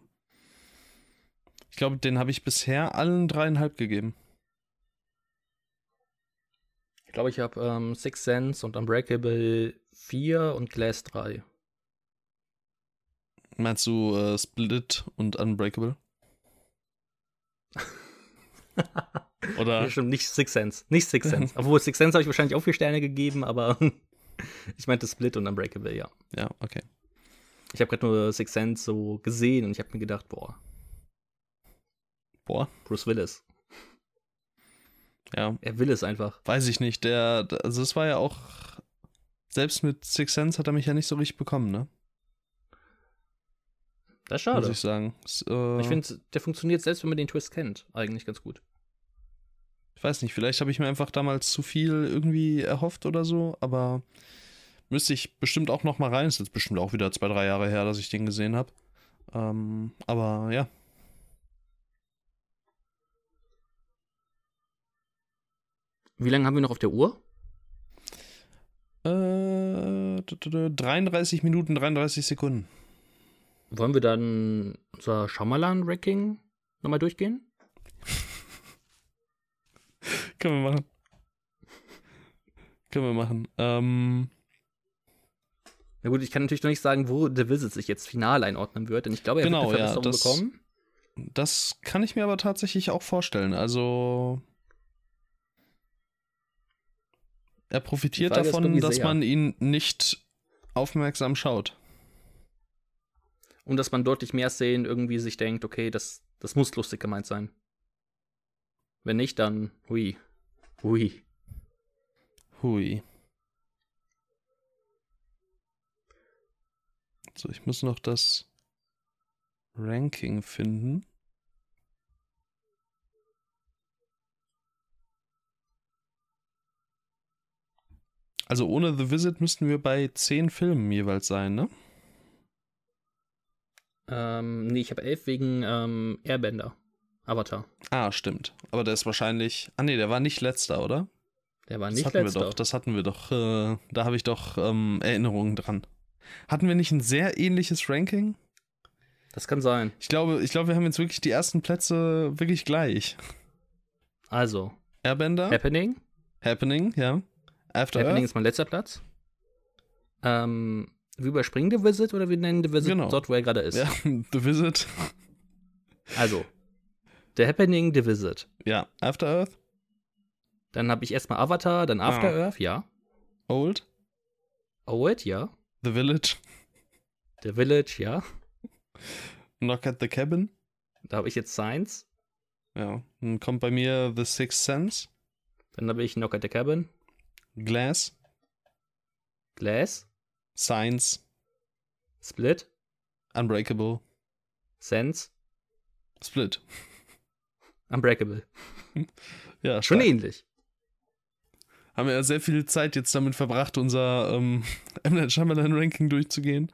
Ich glaube, den habe ich bisher allen dreieinhalb gegeben. Ich glaube, ich habe ähm, Six Sense und Unbreakable 4 und Glass 3. Meinst du äh, Split und Unbreakable? [LAUGHS] Oder? Ja, stimmt, nicht Six Sense. Nicht Six Sense. [LAUGHS] Obwohl Six Sense habe ich wahrscheinlich auch vier Sterne gegeben, aber [LAUGHS] ich meinte Split und Unbreakable, ja. Ja, okay. Ich habe gerade nur Six Sense so gesehen und ich habe mir gedacht, boah, Boah, Bruce Willis. ja, Er will es einfach. weiß ich nicht. Der, also es war ja auch, selbst mit Six Sense hat er mich ja nicht so richtig bekommen, ne? Das ist Muss schade. ich sagen. Es, äh, Ich finde, der funktioniert selbst, wenn man den Twist kennt, eigentlich ganz gut. Ich weiß nicht, vielleicht habe ich mir einfach damals zu viel irgendwie erhofft oder so, aber müsste ich bestimmt auch noch mal rein. Ist jetzt bestimmt auch wieder zwei, drei Jahre her, dass ich den gesehen habe. Ähm, aber ja, Wie lange haben wir noch auf der Uhr? äh, d- d- d- 33 Minuten, 33 Sekunden. Wollen wir dann unser Shyamalan-Ranking nochmal durchgehen? [LAUGHS] Können wir machen. Können wir machen. Ähm, Na gut, ich kann natürlich noch nicht sagen, wo The Visit sich jetzt final einordnen wird, denn ich glaube, er Genau, wird eine ja, Verbesserung das- bekommen. das kann ich mir aber tatsächlich auch vorstellen. Also. Er profitiert ist davon, dass sehr. man ihn nicht aufmerksam schaut. Und dass man deutlich mehr sehen, irgendwie sich denkt, okay, das, das muss lustig gemeint sein. Wenn nicht, dann hui. Hui. Hui. So, ich muss noch das Ranking finden. Also ohne The Visit müssten wir bei 10 Filmen jeweils sein, ne? Ähm, nee, ich habe elf wegen ähm, Airbender. Avatar. Ah, stimmt. Aber der ist wahrscheinlich. Ah, nee, der war nicht letzter, oder? Der war Das nicht hatten letzter. wir doch. Das hatten wir doch. Äh, da habe ich doch ähm, Erinnerungen dran. Hatten wir nicht ein sehr ähnliches Ranking? Das kann sein. Ich glaube, ich glaube, wir haben jetzt wirklich die ersten Plätze wirklich gleich. Also, Airbender, Happening. Happening, ja. After Happening Earth, ist mein letzter Platz. Ähm, wir überspringen The Visit oder wir nennen The Visit Genau. dort, wo er gerade ist. ja, [LAUGHS] The Visit, Also, The Happening, The Visit. ja, After Earth, Dann habe ich erstmal Avatar, dann After Ah. Earth, ja. Old, Old, ja. The Village, The Village, ja. Knock at the Cabin, Da habe ich jetzt Science. ja. Dann kommt bei mir The Sixth Sense, Dann habe ich Knock at the Cabin. Glass, Glass. Science, Split. Unbreakable, Sense. Split. [LAUGHS] Unbreakable. [LAUGHS] Ja, Schon stark. ähnlich. Haben wir ja sehr viel Zeit jetzt damit verbracht, unser ähm, [LAUGHS] M. Night Shyamalan Ranking durchzugehen.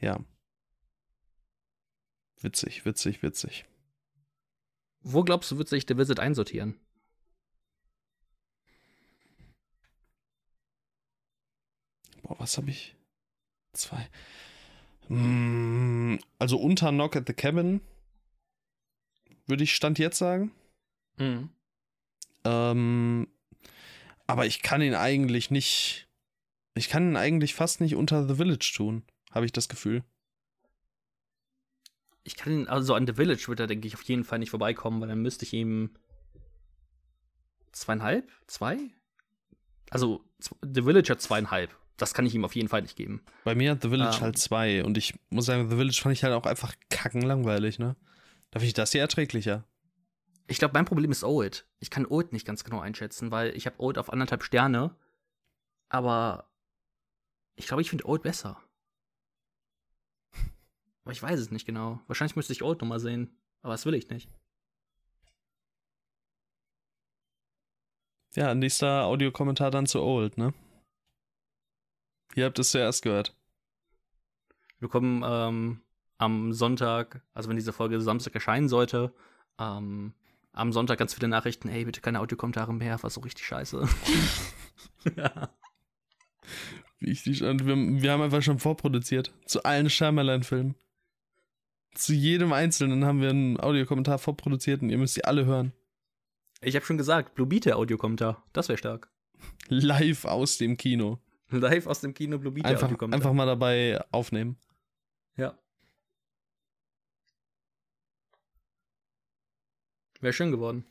Ja. Witzig, witzig, witzig. Wo glaubst du, wird sich The Visit einsortieren? Boah, was habe ich? Zwei. Mm, Also unter Knock at the Cabin würde ich Stand jetzt sagen. Mhm. Ähm, aber ich kann ihn eigentlich nicht. Ich kann ihn eigentlich fast nicht unter The Village tun, habe ich das Gefühl. Ich kann ihn, also an The Village wird er, denke ich, auf jeden Fall nicht vorbeikommen, weil dann müsste ich ihm zweieinhalb? Zwei? Also, The Village hat zweieinhalb. Das kann ich ihm auf jeden Fall nicht geben. Bei mir hat The Village Ähm. halt zwei und ich muss sagen, The Village fand ich halt auch einfach kackenlangweilig, ne? Da finde ich das hier erträglicher. Ich glaube, mein Problem ist Old. Ich kann Old nicht ganz genau einschätzen, weil ich habe Old auf anderthalb Sterne. Aber ich glaube, ich finde Old besser. Aber ich weiß es nicht genau. Wahrscheinlich müsste ich Old nochmal sehen. Aber das will ich nicht. Ja, nächster Audiokommentar dann zu Old, ne? Ihr habt es zuerst gehört. Wir bekommen ähm, am Sonntag, also wenn diese Folge Samstag erscheinen sollte, ähm, am Sonntag ganz viele Nachrichten, hey, bitte keine Audiokommentare mehr, war so richtig scheiße. [LAUGHS] ja. Richtig. Und wir, wir haben einfach schon vorproduziert. Zu allen Shyamalan-Filmen. Zu jedem einzelnen haben wir einen Audiokommentar vorproduziert und ihr müsst die alle hören. Ich habe schon gesagt, Blue Beat Audiokommentar, das wäre stark. Live aus dem Kino. [LAUGHS] Live aus dem Kino Blue der Einfach, einfach mal dabei aufnehmen. Ja. Wäre schön geworden.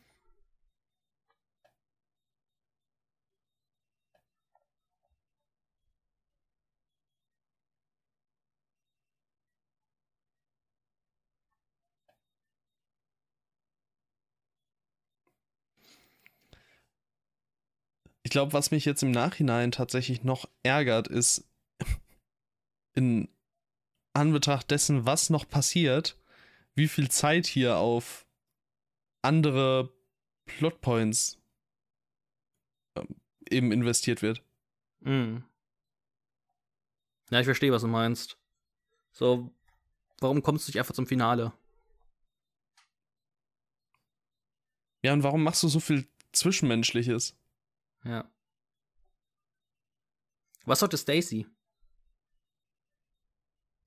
Glaube, was mich jetzt im Nachhinein tatsächlich noch ärgert, ist [LAUGHS] in Anbetracht dessen, was noch passiert, wie viel Zeit hier auf andere Plotpoints ähm, eben investiert wird. Mhm. Ja, ich verstehe, was du meinst. So, warum kommst du nicht einfach zum Finale? Ja, und warum machst du so viel Zwischenmenschliches? Ja. Was sollte Stacy?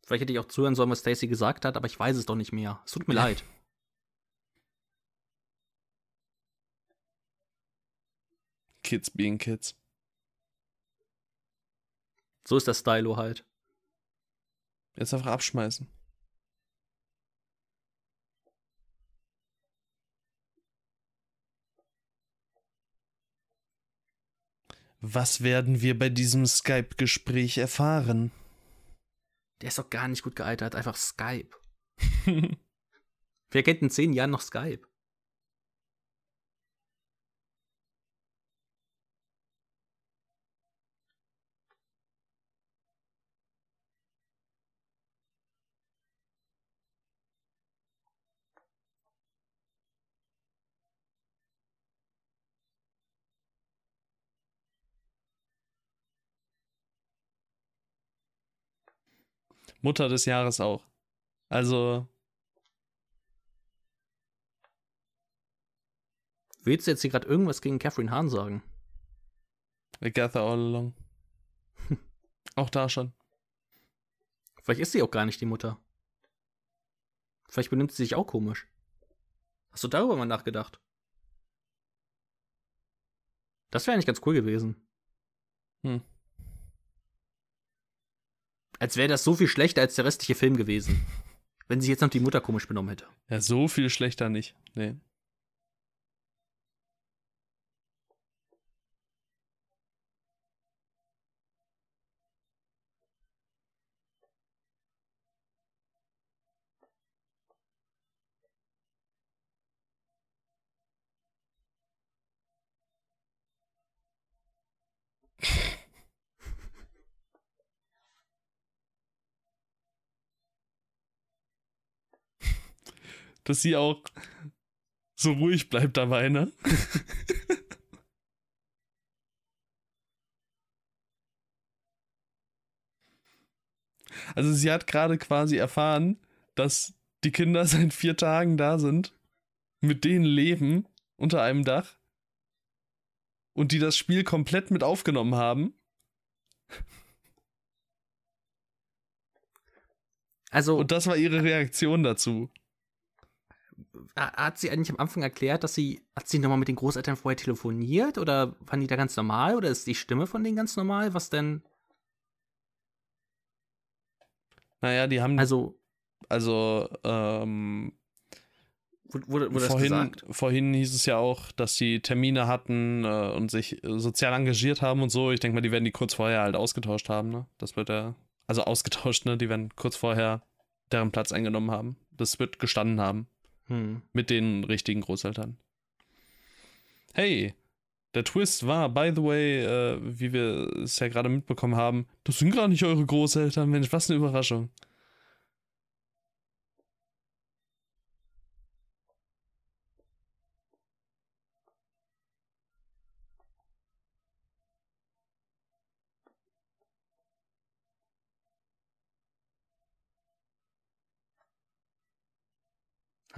Vielleicht hätte ich auch zuhören sollen, was Stacy gesagt hat, aber ich weiß es doch nicht mehr. Es tut mir [LAUGHS] leid. Kids being Kids. So ist das Stylo halt. Jetzt einfach abschmeißen. Was werden wir bei diesem Skype-Gespräch erfahren? Der ist doch gar nicht gut gealtert, einfach Skype. [LAUGHS] Wer kennt in zehn Jahren noch Skype? Mutter des Jahres auch. Also, Willst du jetzt hier gerade irgendwas gegen Catherine Hahn sagen? Agatha all along. [LAUGHS] auch da schon. Vielleicht ist sie auch gar nicht die Mutter. Vielleicht benimmt sie sich auch komisch. Hast du darüber mal nachgedacht? Das wäre eigentlich ganz cool gewesen. Hm. Als wäre das so viel schlechter als der restliche Film gewesen. Wenn sich jetzt noch die Mutter komisch benommen hätte. Ja, so viel schlechter nicht. Nee. Dass sie auch so ruhig bleibt dabei, ne? [LAUGHS] Also sie hat gerade quasi erfahren, dass die Kinder seit vier Tagen da sind, mit denen leben, unter einem Dach und die das Spiel komplett mit aufgenommen haben. Also, Und das war ihre Reaktion dazu. Ha- hat sie eigentlich am Anfang erklärt, dass sie, hat sie nochmal mit den Großeltern vorher telefoniert oder waren die da ganz normal oder ist die Stimme von denen ganz normal? Was denn? Naja, die haben, Also, also, ähm, wurde, wurde das vorhin, gesagt? vorhin hieß es ja auch, dass sie Termine hatten äh, und sich sozial engagiert haben und so. Ich denke mal, die werden die kurz vorher halt ausgetauscht haben, ne? Das wird ja, also ausgetauscht, ne? Die werden kurz vorher deren Platz eingenommen haben. Das wird gestanden haben. Hm. Mit den richtigen Großeltern. Hey, der Twist war, by the way, äh, wie wir es ja gerade mitbekommen haben, das sind gar nicht eure Großeltern. Mensch, was eine Überraschung.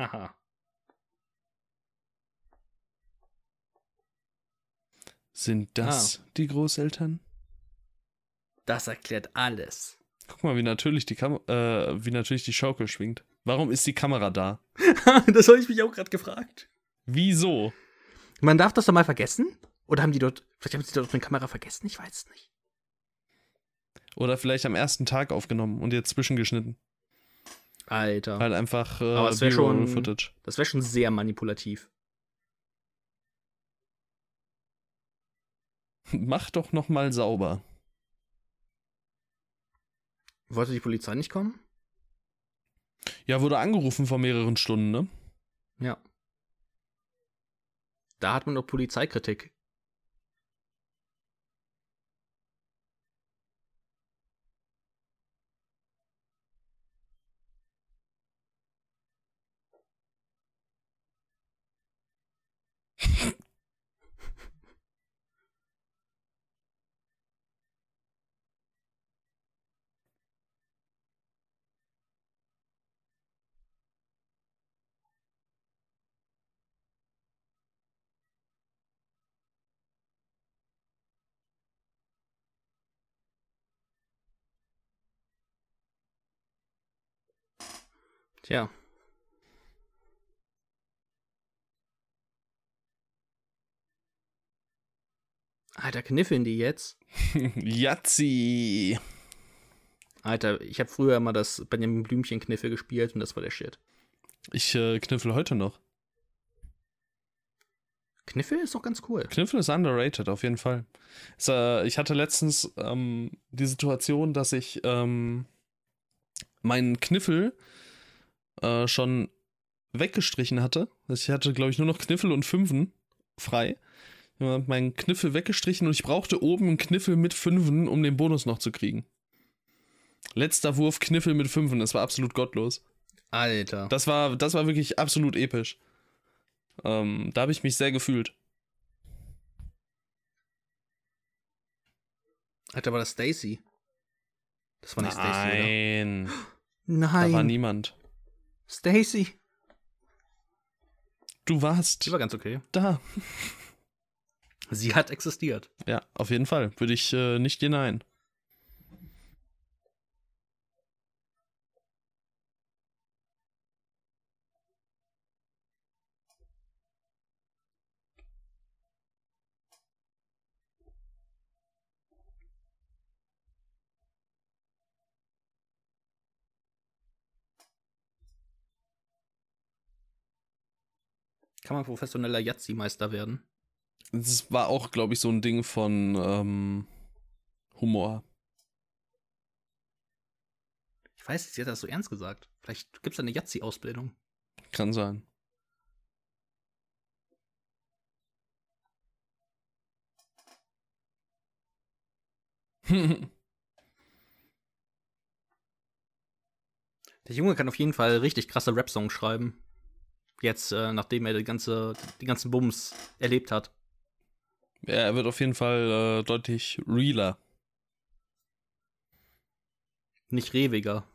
Haha. [LAUGHS] Sind das die Großeltern? Das erklärt alles. Guck mal, wie natürlich die Kam äh, wie natürlich die Schaukel schwingt. Warum ist die Kamera da? [LAUGHS] das habe ich mich auch gerade gefragt. Wieso? Man darf das doch mal vergessen? Oder haben die dort, vielleicht haben sie dort eine Kamera vergessen? Ich weiß es nicht. Oder vielleicht am ersten Tag aufgenommen und jetzt zwischengeschnitten. Alter. Halt einfach äh, Aber es wär B-Roll schon- Footage. Das wäre schon sehr manipulativ. [LAUGHS] Mach doch noch mal sauber. Wollte die Polizei nicht kommen? Ja, wurde angerufen vor mehreren Stunden, ne? Ja. Da hat man doch Polizeikritik. Tja. Alter, kniffeln die jetzt? [LAUGHS] Yazzi. Alter, ich habe früher mal das Benjamin Blümchen Kniffel gespielt und das war der Shit. Ich äh, kniffel heute noch. Kniffel ist doch ganz cool. Kniffel ist underrated, auf jeden Fall. Es, äh, ich hatte letztens ähm, die Situation, dass ich ähm, meinen Kniffel äh, schon weggestrichen hatte. Ich hatte, glaube ich, nur noch Kniffel und Fünfen frei. Ich habe meinen Kniffel weggestrichen und ich brauchte oben einen Kniffel mit Fünfen, um den Bonus noch zu kriegen. Letzter Wurf Kniffel mit Fünfen, das war absolut gottlos. Alter. Das war, das war wirklich absolut episch. Ähm, da habe ich mich sehr gefühlt. Alter, war das Stacy? Das war nicht Stacy, Nein, [GASPS] oder? da war Nein. niemand. Stacy. Du warst Die war ganz okay. da. [LAUGHS] Sie hat existiert. Ja, auf jeden Fall. Würde ich äh, nicht denyen. Kann man professioneller Yazzi-Meister werden? Das war auch, glaube ich, so ein Ding von ähm, Humor. Ich weiß nicht, sie hat das so ernst gesagt. Vielleicht gibt es eine Yazzi-Ausbildung. Kann sein. [LAUGHS] Der Junge kann auf jeden Fall richtig krasse Rap-Songs schreiben. Jetzt, äh, nachdem er die ganze, die ganzen Bums erlebt hat. ja, er wird auf jeden Fall äh, deutlich realer. Nicht rewiger.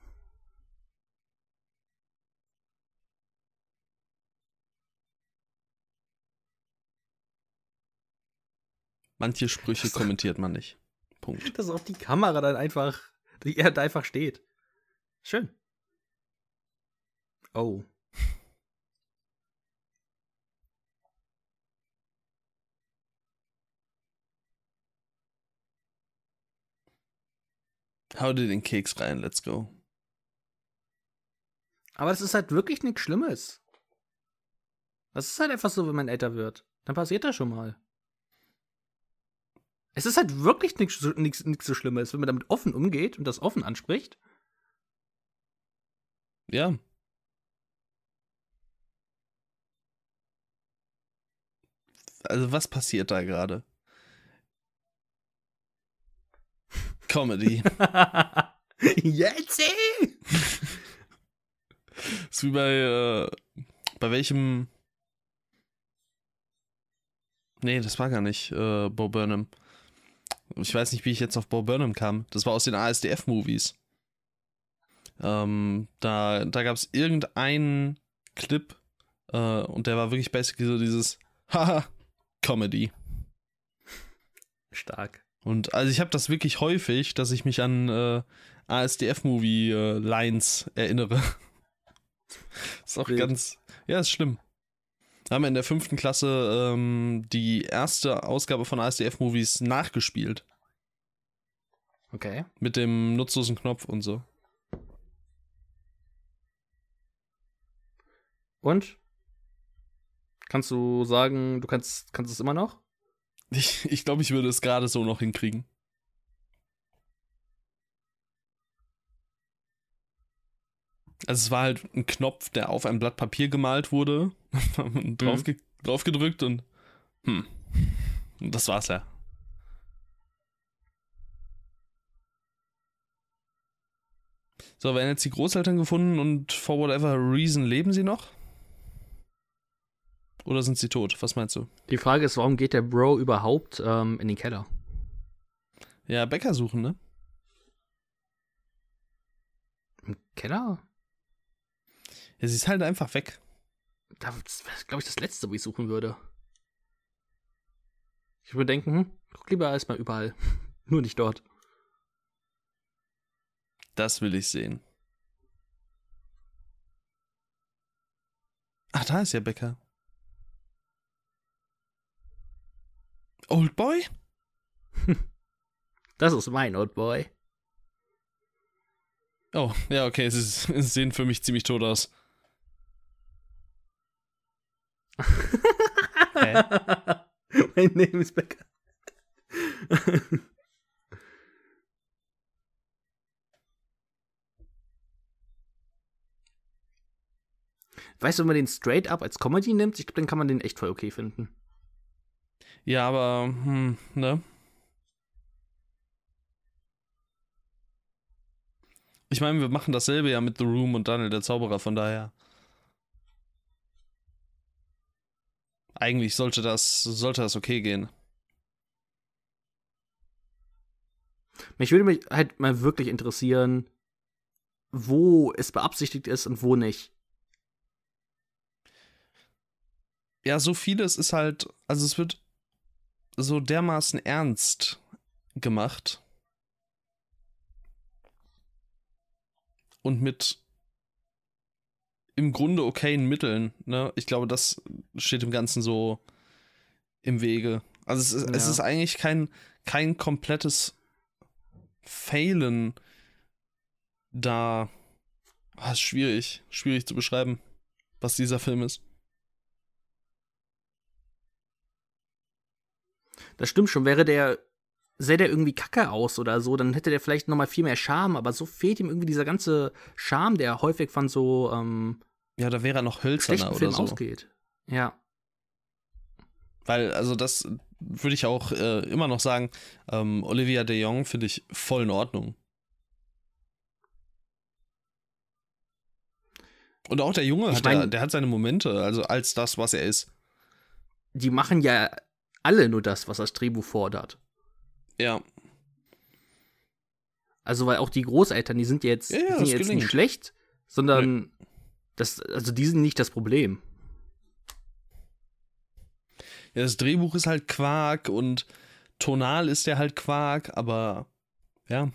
Manche Sprüche kommentiert man nicht. Punkt. [LAUGHS] Dass auch die Kamera dann einfach, die er da einfach steht. Schön. Oh. Hau dir den Keks rein, let's go. Aber das ist halt wirklich nichts Schlimmes. Das ist halt einfach so, wenn man älter wird. Dann passiert das schon mal. Es ist halt wirklich nichts so Schlimmes, wenn man damit offen umgeht und das offen anspricht. Ja. Also, was passiert da gerade? Comedy. [LAUGHS] Jetzt! ist wie bei, äh, bei welchem. Nee, das war gar nicht äh, Bo Burnham. Ich weiß nicht, wie ich jetzt auf Bo Burnham kam. Das war aus den ASDF-Movies. Ähm, da da gab es irgendeinen Clip äh, und der war wirklich basically so dieses [LAUGHS] Haha, Comedy. Stark. Und also ich habe das wirklich häufig, dass ich mich an äh, ASDF-Movie-Lines äh, erinnere. [LAUGHS] ist auch Wild. ganz, ja, ist schlimm. Wir haben in der fünften Klasse ähm, die erste Ausgabe von ASDF-Movies nachgespielt. Okay. Mit dem nutzlosen Knopf und so. Und? Kannst du sagen, du kannst, kannst es immer noch? Ich, ich glaube, ich würde es gerade so noch hinkriegen. Also es war halt ein Knopf, der auf ein Blatt Papier gemalt wurde, [LAUGHS] drauf, mhm. drauf gedrückt und hm. Und das war's ja. So, werden jetzt die Großeltern gefunden und for whatever reason leben sie noch? Oder sind sie tot? Was meinst du? Die Frage ist, warum geht der Bro überhaupt ähm, in den Keller? Ja, Bäcker suchen, ne? Im Keller? Ja, sie ist halt einfach weg. Das wäre, glaube ich, das Letzte, wo ich suchen würde. Ich würde denken, hm, guck lieber erstmal überall. [LAUGHS] Nur nicht dort. Das will ich sehen. Ach, da ist ja Bäcker. Old Boy? [LAUGHS] Das ist mein Old Boy. Oh, ja, okay, sie, sie sehen für mich ziemlich tot aus. [LAUGHS] mein Name ist Becker. weißt du, wenn man den straight up als Comedy nimmt, ich glaube, dann kann man den echt voll okay finden. Ja, aber, hm, ne? Ich meine, wir machen dasselbe ja mit The Room und Daniel der Zauberer, von daher. Eigentlich sollte das, sollte das okay gehen. Mich würde mich halt mal wirklich interessieren, wo es beabsichtigt ist und wo nicht. Ja, so vieles ist halt, also es wird so dermaßen ernst gemacht. Und mit im Grunde okayen Mitteln. Ne? Ich glaube, das steht dem Ganzen so im Wege. Also es ist, ja. es ist eigentlich kein, kein komplettes Failen da. Ist schwierig, schwierig zu beschreiben, was dieser Film ist. Das stimmt schon. Wäre der, sähe der irgendwie kacke aus oder so, dann hätte der vielleicht noch mal viel mehr Charme, aber so fehlt ihm irgendwie dieser ganze Charme, der häufig von so, ähm, Ja, da wäre er noch hölzerner oder Film so. ausgeht. Ja. Weil, also das würde ich auch äh, immer noch sagen, ähm, Olivia de Jong finde ich voll in Ordnung. Und auch der Junge, hat mein, der, der hat seine Momente, also als das, was er ist. Die machen ja alle nur das, was das Drehbuch fordert. Ja. Also, weil auch die Großeltern, die sind jetzt, ja, ja, sind jetzt nicht schlecht, sondern nee. das, also die sind nicht das Problem. Ja, das Drehbuch ist halt Quark und tonal ist der halt Quark, aber ja.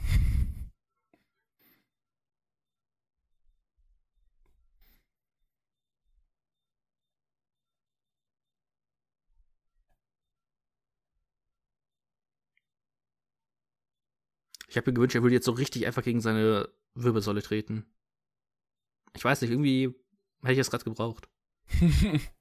Ich habe mir gewünscht, er würde jetzt so richtig einfach gegen seine Wirbelsäule treten. Ich weiß nicht, irgendwie hätte ich das gerade gebraucht. [LAUGHS]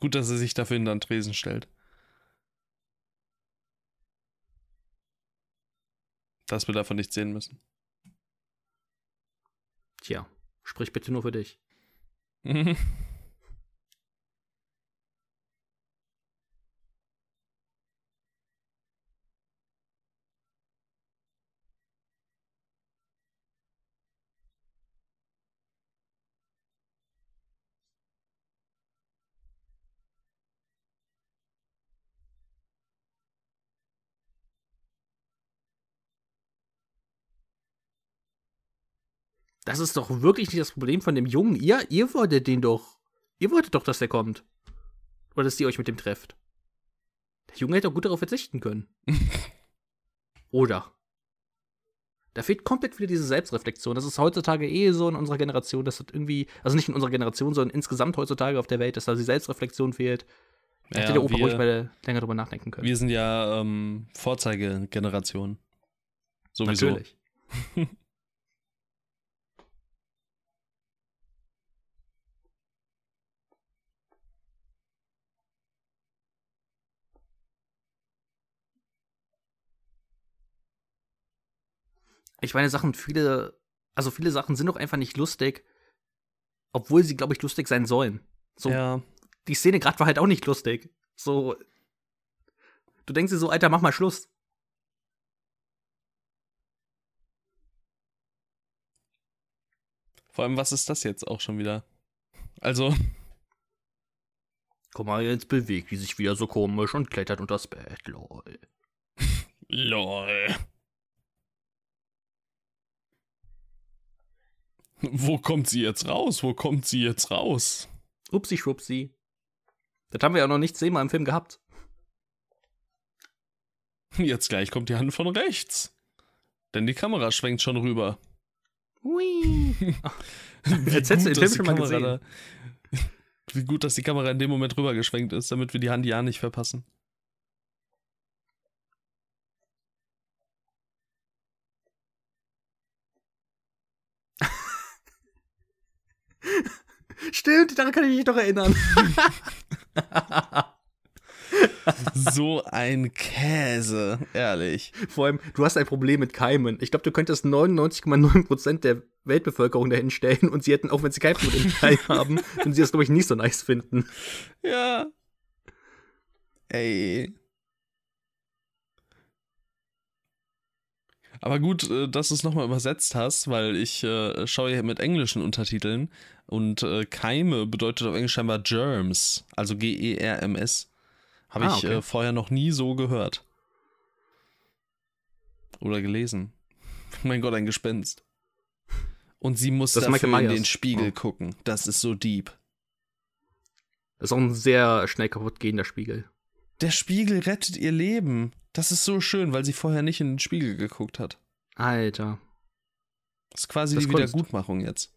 Gut, dass er sich dafür in den Tresen stellt. Dass wir davon nichts sehen müssen. Tja, sprich bitte nur für dich. [LAUGHS] Das ist doch wirklich nicht das Problem von dem Jungen. Ihr, ihr wolltet den doch. Ihr wolltet doch, dass der kommt. Oder dass ihr euch mit dem trefft. Der Junge hätte doch gut darauf verzichten können. [LAUGHS] Oder? Da fehlt komplett wieder diese Selbstreflexion. Das ist heutzutage eh so in unserer Generation, dass das irgendwie, also nicht in unserer Generation, sondern insgesamt heutzutage auf der Welt, dass da die Selbstreflexion fehlt. Da hätte der Opa ruhig mal länger drüber nachdenken können. Wir sind ja ähm, Vorzeigegeneration. Sowieso. Natürlich. [LAUGHS] ich meine, Sachen, viele, also viele Sachen sind doch einfach nicht lustig, obwohl sie, glaube ich, lustig sein sollen. So, ja. die Szene gerade war halt auch nicht lustig. So, du denkst dir so, Alter, mach mal Schluss. Vor allem, was ist das jetzt auch schon wieder? Also. Guck mal, jetzt bewegt die sich wieder so komisch und klettert unter das Bett, lol. [LAUGHS] lol. [LAUGHS] Wo kommt sie jetzt raus? Wo kommt sie jetzt raus? Upsi schwupsi. Das haben wir ja noch nicht zehnmal im Film gehabt. Jetzt gleich kommt die Hand von rechts. Denn die Kamera schwenkt schon rüber. Hui. [LAUGHS] Jetzt hättest du den Film schon mal gesehen. Da, [LAUGHS] wie gut, dass die Kamera in dem Moment rübergeschwenkt ist, damit wir die Hand ja nicht verpassen. Stimmt, daran kann ich mich doch erinnern. [LAUGHS] so ein Käse, ehrlich. Vor allem, du hast ein Problem mit Keimen. Ich glaube, du könntest 99,9% der Weltbevölkerung dahin stellen und sie hätten, auch wenn sie kein Problem mit Keim [LAUGHS] haben, und sie das, glaube ich, nicht so nice finden. Ja. Ey. Aber gut, äh, dass du es nochmal übersetzt hast, weil ich äh, schaue hier mit englischen Untertiteln und äh, Keime bedeutet auf Englisch scheinbar Germs, also G-E-R-M-S. Habe ah, ich okay. äh, vorher noch nie so gehört. Oder gelesen. [LAUGHS] mein Gott, ein Gespenst. Und sie muss das dafür in den Spiegel oh. gucken. Das ist so deep. Das ist auch ein sehr schnell kaputt gehender Spiegel. Der Spiegel rettet ihr Leben. Das ist so schön, weil sie vorher nicht in den Spiegel geguckt hat. Alter. Das ist quasi das die Kunst. Wiedergutmachung jetzt.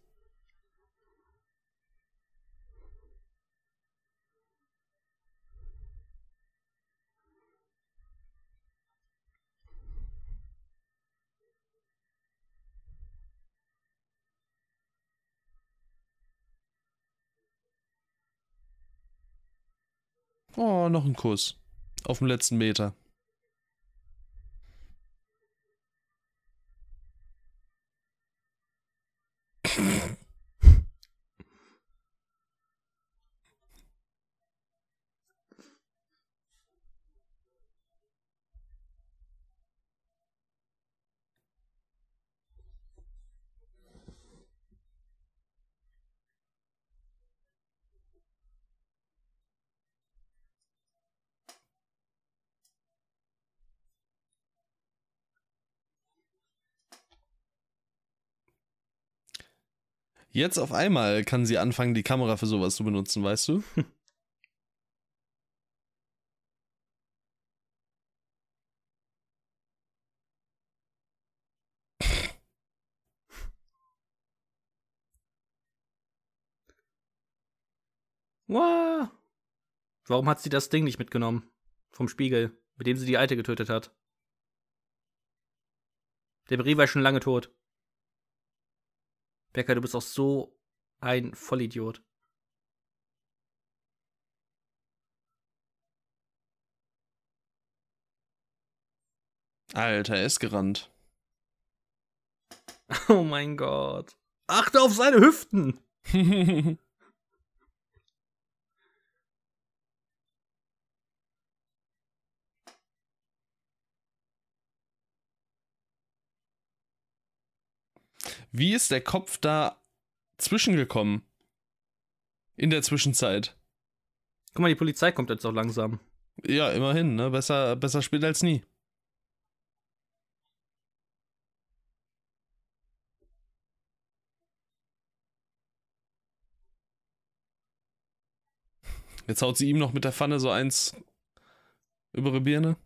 Oh, noch ein Kuss. Auf dem letzten Meter. Jetzt auf einmal kann sie anfangen, die Kamera für sowas zu benutzen, weißt du? [LAUGHS] Warum hat sie das Ding nicht mitgenommen? Vom Spiegel, mit dem sie die Alte getötet hat. Der Brie war schon lange tot. Becker, du bist auch so ein Vollidiot. Alter, er ist gerannt. [LAUGHS] Oh mein Gott. Achte auf seine Hüften. [LAUGHS] Wie ist der Kopf da zwischengekommen? In der Zwischenzeit. Guck mal, die Polizei kommt jetzt auch langsam. Ja, immerhin, ne? Besser, besser spät als nie. Jetzt haut sie ihm noch mit der Pfanne so eins über die Birne.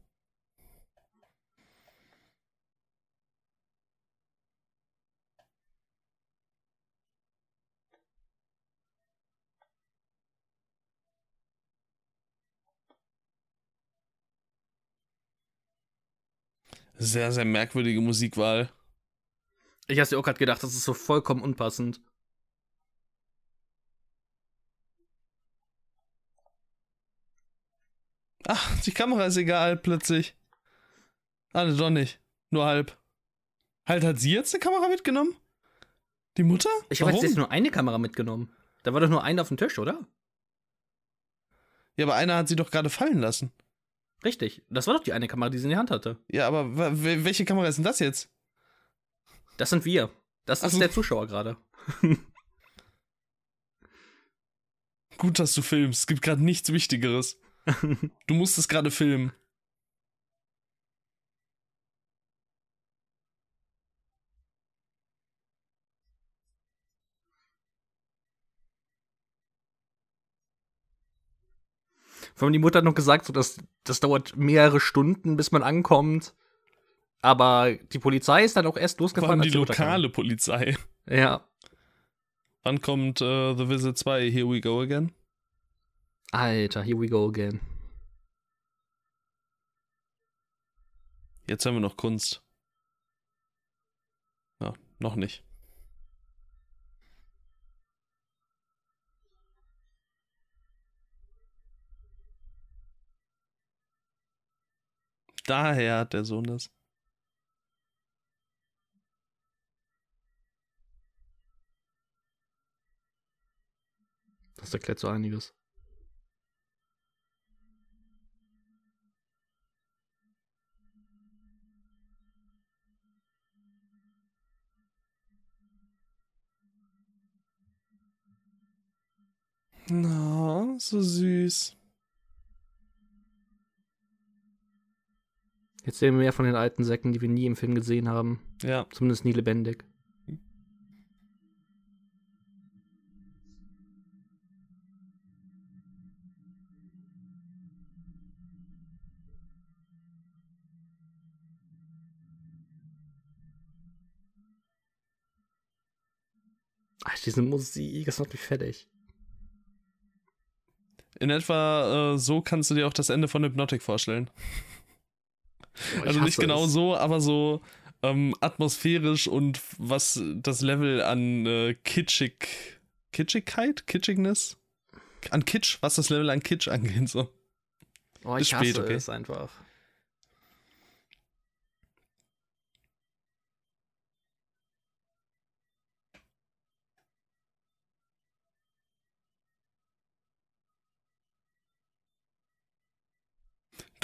Sehr, sehr merkwürdige Musikwahl. Ich hatte auch gerade gedacht, das ist so vollkommen unpassend. Ach, die Kamera ist egal, plötzlich. Ah, ne, doch nicht. Nur halb. Halt, hat sie jetzt eine Kamera mitgenommen? Die Mutter? Ich habe jetzt nur eine Kamera mitgenommen. Da war doch nur eine auf dem Tisch, oder? Ja, aber einer hat sie doch gerade fallen lassen. Richtig. Das war doch die eine Kamera, die sie in der Hand hatte. Ja, aber welche Kamera ist denn das jetzt? Das sind wir. Das Ach ist so. der Zuschauer gerade. Gut, dass du filmst. Es gibt gerade nichts Wichtigeres. [LAUGHS] Du musst es gerade filmen. Vor allem die Mutter hat noch gesagt, so, dass das dauert mehrere Stunden, bis man ankommt. Aber die Polizei ist dann auch erst Vor losgefahren, allem die kam. lokale Polizei. Ja. Wann kommt äh, The Visit 2? Here we go again? Alter, here we go again. Jetzt haben wir noch Kunst. Ja, noch nicht. Daher hat der Sohn das. Das erklärt so einiges. Na, so süß. Jetzt sehen wir mehr von den alten Säcken, die wir nie im Film gesehen haben. Ja. Zumindest nie lebendig. Ach, diese Musik, das macht mich fertig. In etwa äh, so kannst du dir auch das Ende von Hypnotic vorstellen. Boah, Also nicht genau es. so, aber so ähm, atmosphärisch und was das Level an äh, Kitschig. Kitschigkeit? Kitschigness? An Kitsch, was das Level an Kitsch [LAUGHS] angeht, so. Oh, ich hasse spät, okay? es einfach.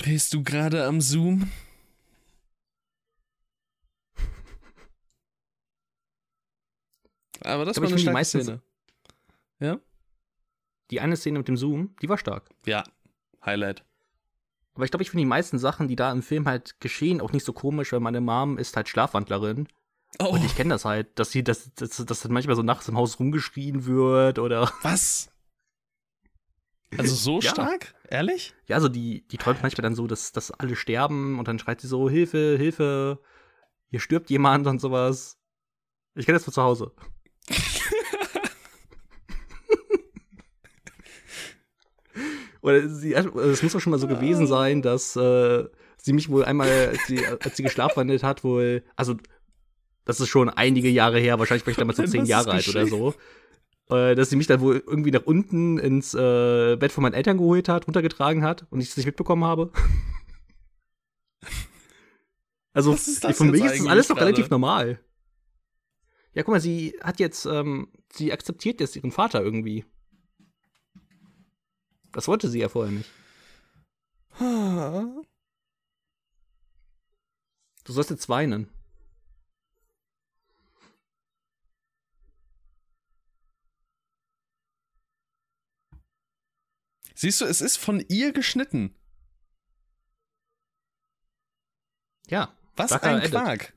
Drehst du gerade am Zoom? [LAUGHS] Aber das Aber war eine starke meisten- Szene. Ja? Die eine Szene mit dem Zoom, die war stark. Ja. Highlight. Aber ich glaube, ich finde die meisten Sachen, die da im Film halt geschehen, auch nicht so komisch, weil meine Mom ist halt Schlafwandlerin. Oh, Und ich kenne das halt, dass sie, dass, dass, dass dann manchmal so nachts im Haus rumgeschrien wird oder. was? Also so [LAUGHS] Ja. stark? Ehrlich? Ja, also die, die träumt manchmal dann so, dass, dass alle sterben und dann schreit sie so, Hilfe, Hilfe, hier stirbt jemand und sowas. Ich kenne das von zu Hause. [LAUGHS] Oder sie, es muss doch schon mal so gewesen sein, dass äh, sie mich wohl einmal, als sie, als sie geschlafwandelt hat, wohl, also das ist schon einige Jahre her, wahrscheinlich war ich damals so [LAUGHS] zehn Jahre alt oder so, äh, dass sie mich dann wohl irgendwie nach unten ins äh, Bett von meinen Eltern geholt hat, runtergetragen hat und ich es nicht mitbekommen habe. [LAUGHS] also für mich ist das alles doch relativ normal. Ja, guck mal, sie hat jetzt, ähm, sie akzeptiert jetzt ihren Vater irgendwie. Das wollte sie ja vorher nicht. Du sollst jetzt weinen. Siehst du, es ist von ihr geschnitten. Ja. Was ein Edit. Quark.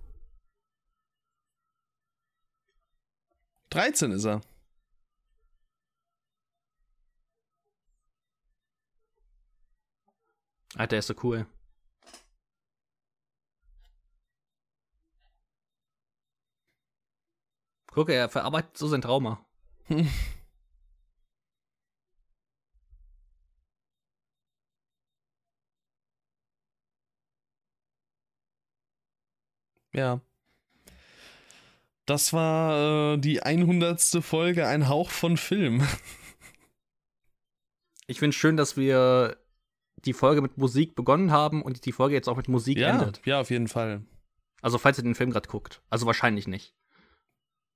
13 ist er. Alter, der ist so cool. Guck, er verarbeitet so sein Trauma. [LAUGHS] Ja. Das war äh, die 100. Folge, ein Hauch von Film. [LAUGHS] Ich finde es schön, dass wir die Folge mit Musik begonnen haben und die Folge jetzt auch mit Musik ja, endet. Ja, auf jeden Fall. Also, falls ihr den Film gerade guckt. Also, wahrscheinlich nicht.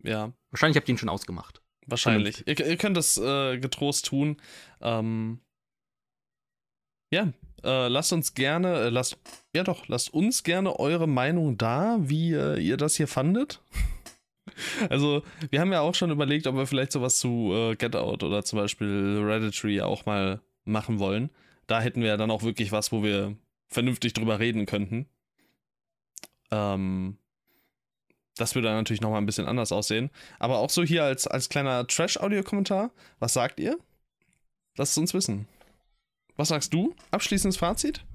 Ja. Wahrscheinlich habt ihr ihn schon ausgemacht. Wahrscheinlich. Ihr, ihr, könnt das äh, getrost tun. Ähm, ja, äh, lasst uns gerne, äh, lasst, ja doch, lasst uns gerne eure Meinung da, wie äh, ihr das hier fandet. [LAUGHS] also, wir haben ja auch schon überlegt, ob wir vielleicht sowas zu äh, Get Out oder zum Beispiel Hereditary auch mal machen wollen. Da hätten wir ja dann auch wirklich was, wo wir vernünftig drüber reden könnten. Ähm, das würde dann natürlich nochmal ein bisschen anders aussehen. Aber auch so hier als, als kleiner Trash-Audio-Kommentar, was sagt ihr? Lasst es uns wissen. Was sagst du? Abschließendes Fazit?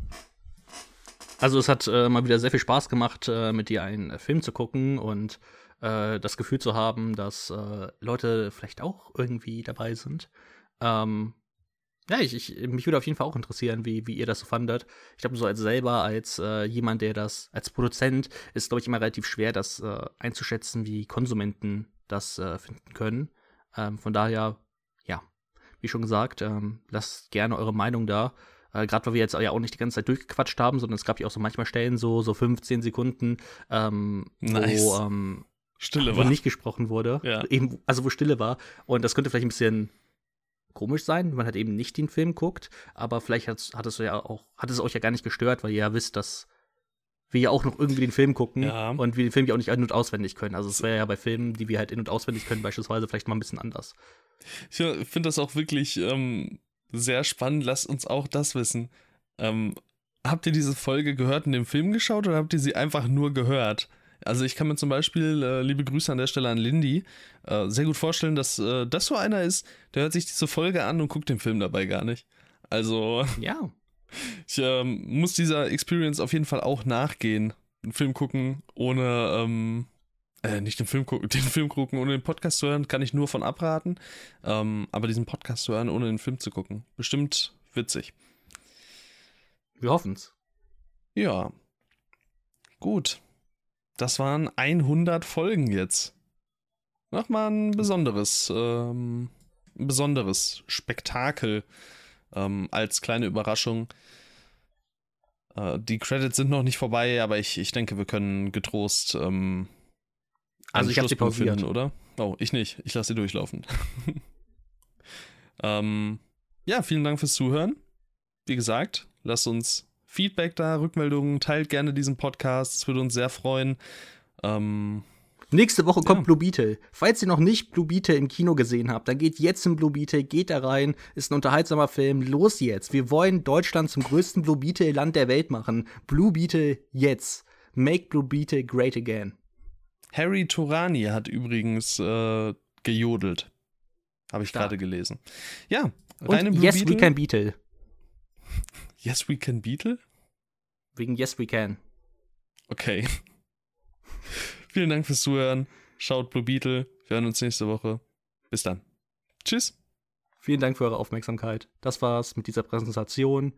Also es hat äh, mal wieder sehr viel Spaß gemacht, äh, mit dir einen äh, Film zu gucken und äh, das Gefühl zu haben, dass äh, Leute vielleicht auch irgendwie dabei sind. Ähm, ja, ich, ich, mich würde auf jeden Fall auch interessieren, wie, wie ihr das so fandet. Ich glaube, so als selber, als äh, jemand, der das, als Produzent, ist, glaube ich, immer relativ schwer, das einzuschätzen, wie Konsumenten das finden können. Ähm, von daher wie schon gesagt, ähm, lasst gerne eure Meinung da. Äh, Gerade weil wir jetzt ja auch nicht die ganze Zeit durchgequatscht haben, sondern es gab ja auch so manchmal Stellen, so, so 15 Sekunden, ähm, nice. wo, ähm, Stille wo war. nicht gesprochen wurde. Ja. Eben, also wo Stille war. Und das könnte vielleicht ein bisschen komisch sein, wenn man halt eben nicht den Film guckt, aber vielleicht hat, hat es ja auch, hat es euch ja gar nicht gestört, weil ihr ja wisst, dass wir ja auch noch irgendwie den Film gucken ja. und wir den Film ja auch nicht in- und auswendig können. Also es wäre ja bei Filmen, die wir halt in- und auswendig können, beispielsweise vielleicht mal ein bisschen anders. Ich finde das auch wirklich ähm, sehr spannend. Lasst uns auch das wissen. Ähm, habt ihr diese Folge gehört und den Film geschaut oder habt ihr sie einfach nur gehört? Also ich kann mir zum Beispiel, äh, liebe Grüße an der Stelle an Lindy, äh, sehr gut vorstellen, dass äh, das so einer ist, der hört sich diese Folge an und guckt den Film dabei gar nicht. Also ja. Ich ähm, muss dieser Experience auf jeden Fall auch nachgehen. Einen Film gucken ohne ähm, äh, nicht den Film gucken, [LAUGHS] den Film gucken, ohne den Podcast zu hören, kann ich nur von abraten. Ähm, aber diesen Podcast zu hören, ohne den Film zu gucken, bestimmt witzig. Wir hoffen's. Ja. Gut. Das waren 100 Folgen jetzt. Nochmal ein besonderes, ähm, ein besonderes Spektakel ähm, als kleine Überraschung. Äh, die Credits sind noch nicht vorbei, aber ich, ich denke, wir können getrost ähm, also ich habe sie pausiert, finden, oder? Oh, ich nicht. Ich lasse sie durchlaufen. [LAUGHS] ähm, ja, vielen Dank fürs Zuhören. Wie gesagt, lasst uns Feedback da, Rückmeldungen, teilt gerne diesen Podcast. Es würde uns sehr freuen. Ähm, Nächste Woche kommt ja. Blue Beetle. Falls ihr noch nicht Blue Beetle im Kino gesehen habt, dann geht jetzt in Blue Beetle, geht da rein, ist ein unterhaltsamer Film. Los jetzt. Wir wollen Deutschland zum größten Blue Beetle-Land der Welt machen. Blue Beetle jetzt. Make Blue Beetle great again. Harry Turani hat übrigens äh, gejodelt. Habe ich gerade gelesen. Ja, reine Blue Yes, Beetle. we can Beetle. [LAUGHS] Yes, we can Beetle? Wegen Yes, we can. Okay. Vielen Dank fürs Zuhören. Schaut Blue Beetle. Wir hören uns nächste Woche. Bis dann. Tschüss. Vielen Dank für eure Aufmerksamkeit. Das war's mit dieser Präsentation.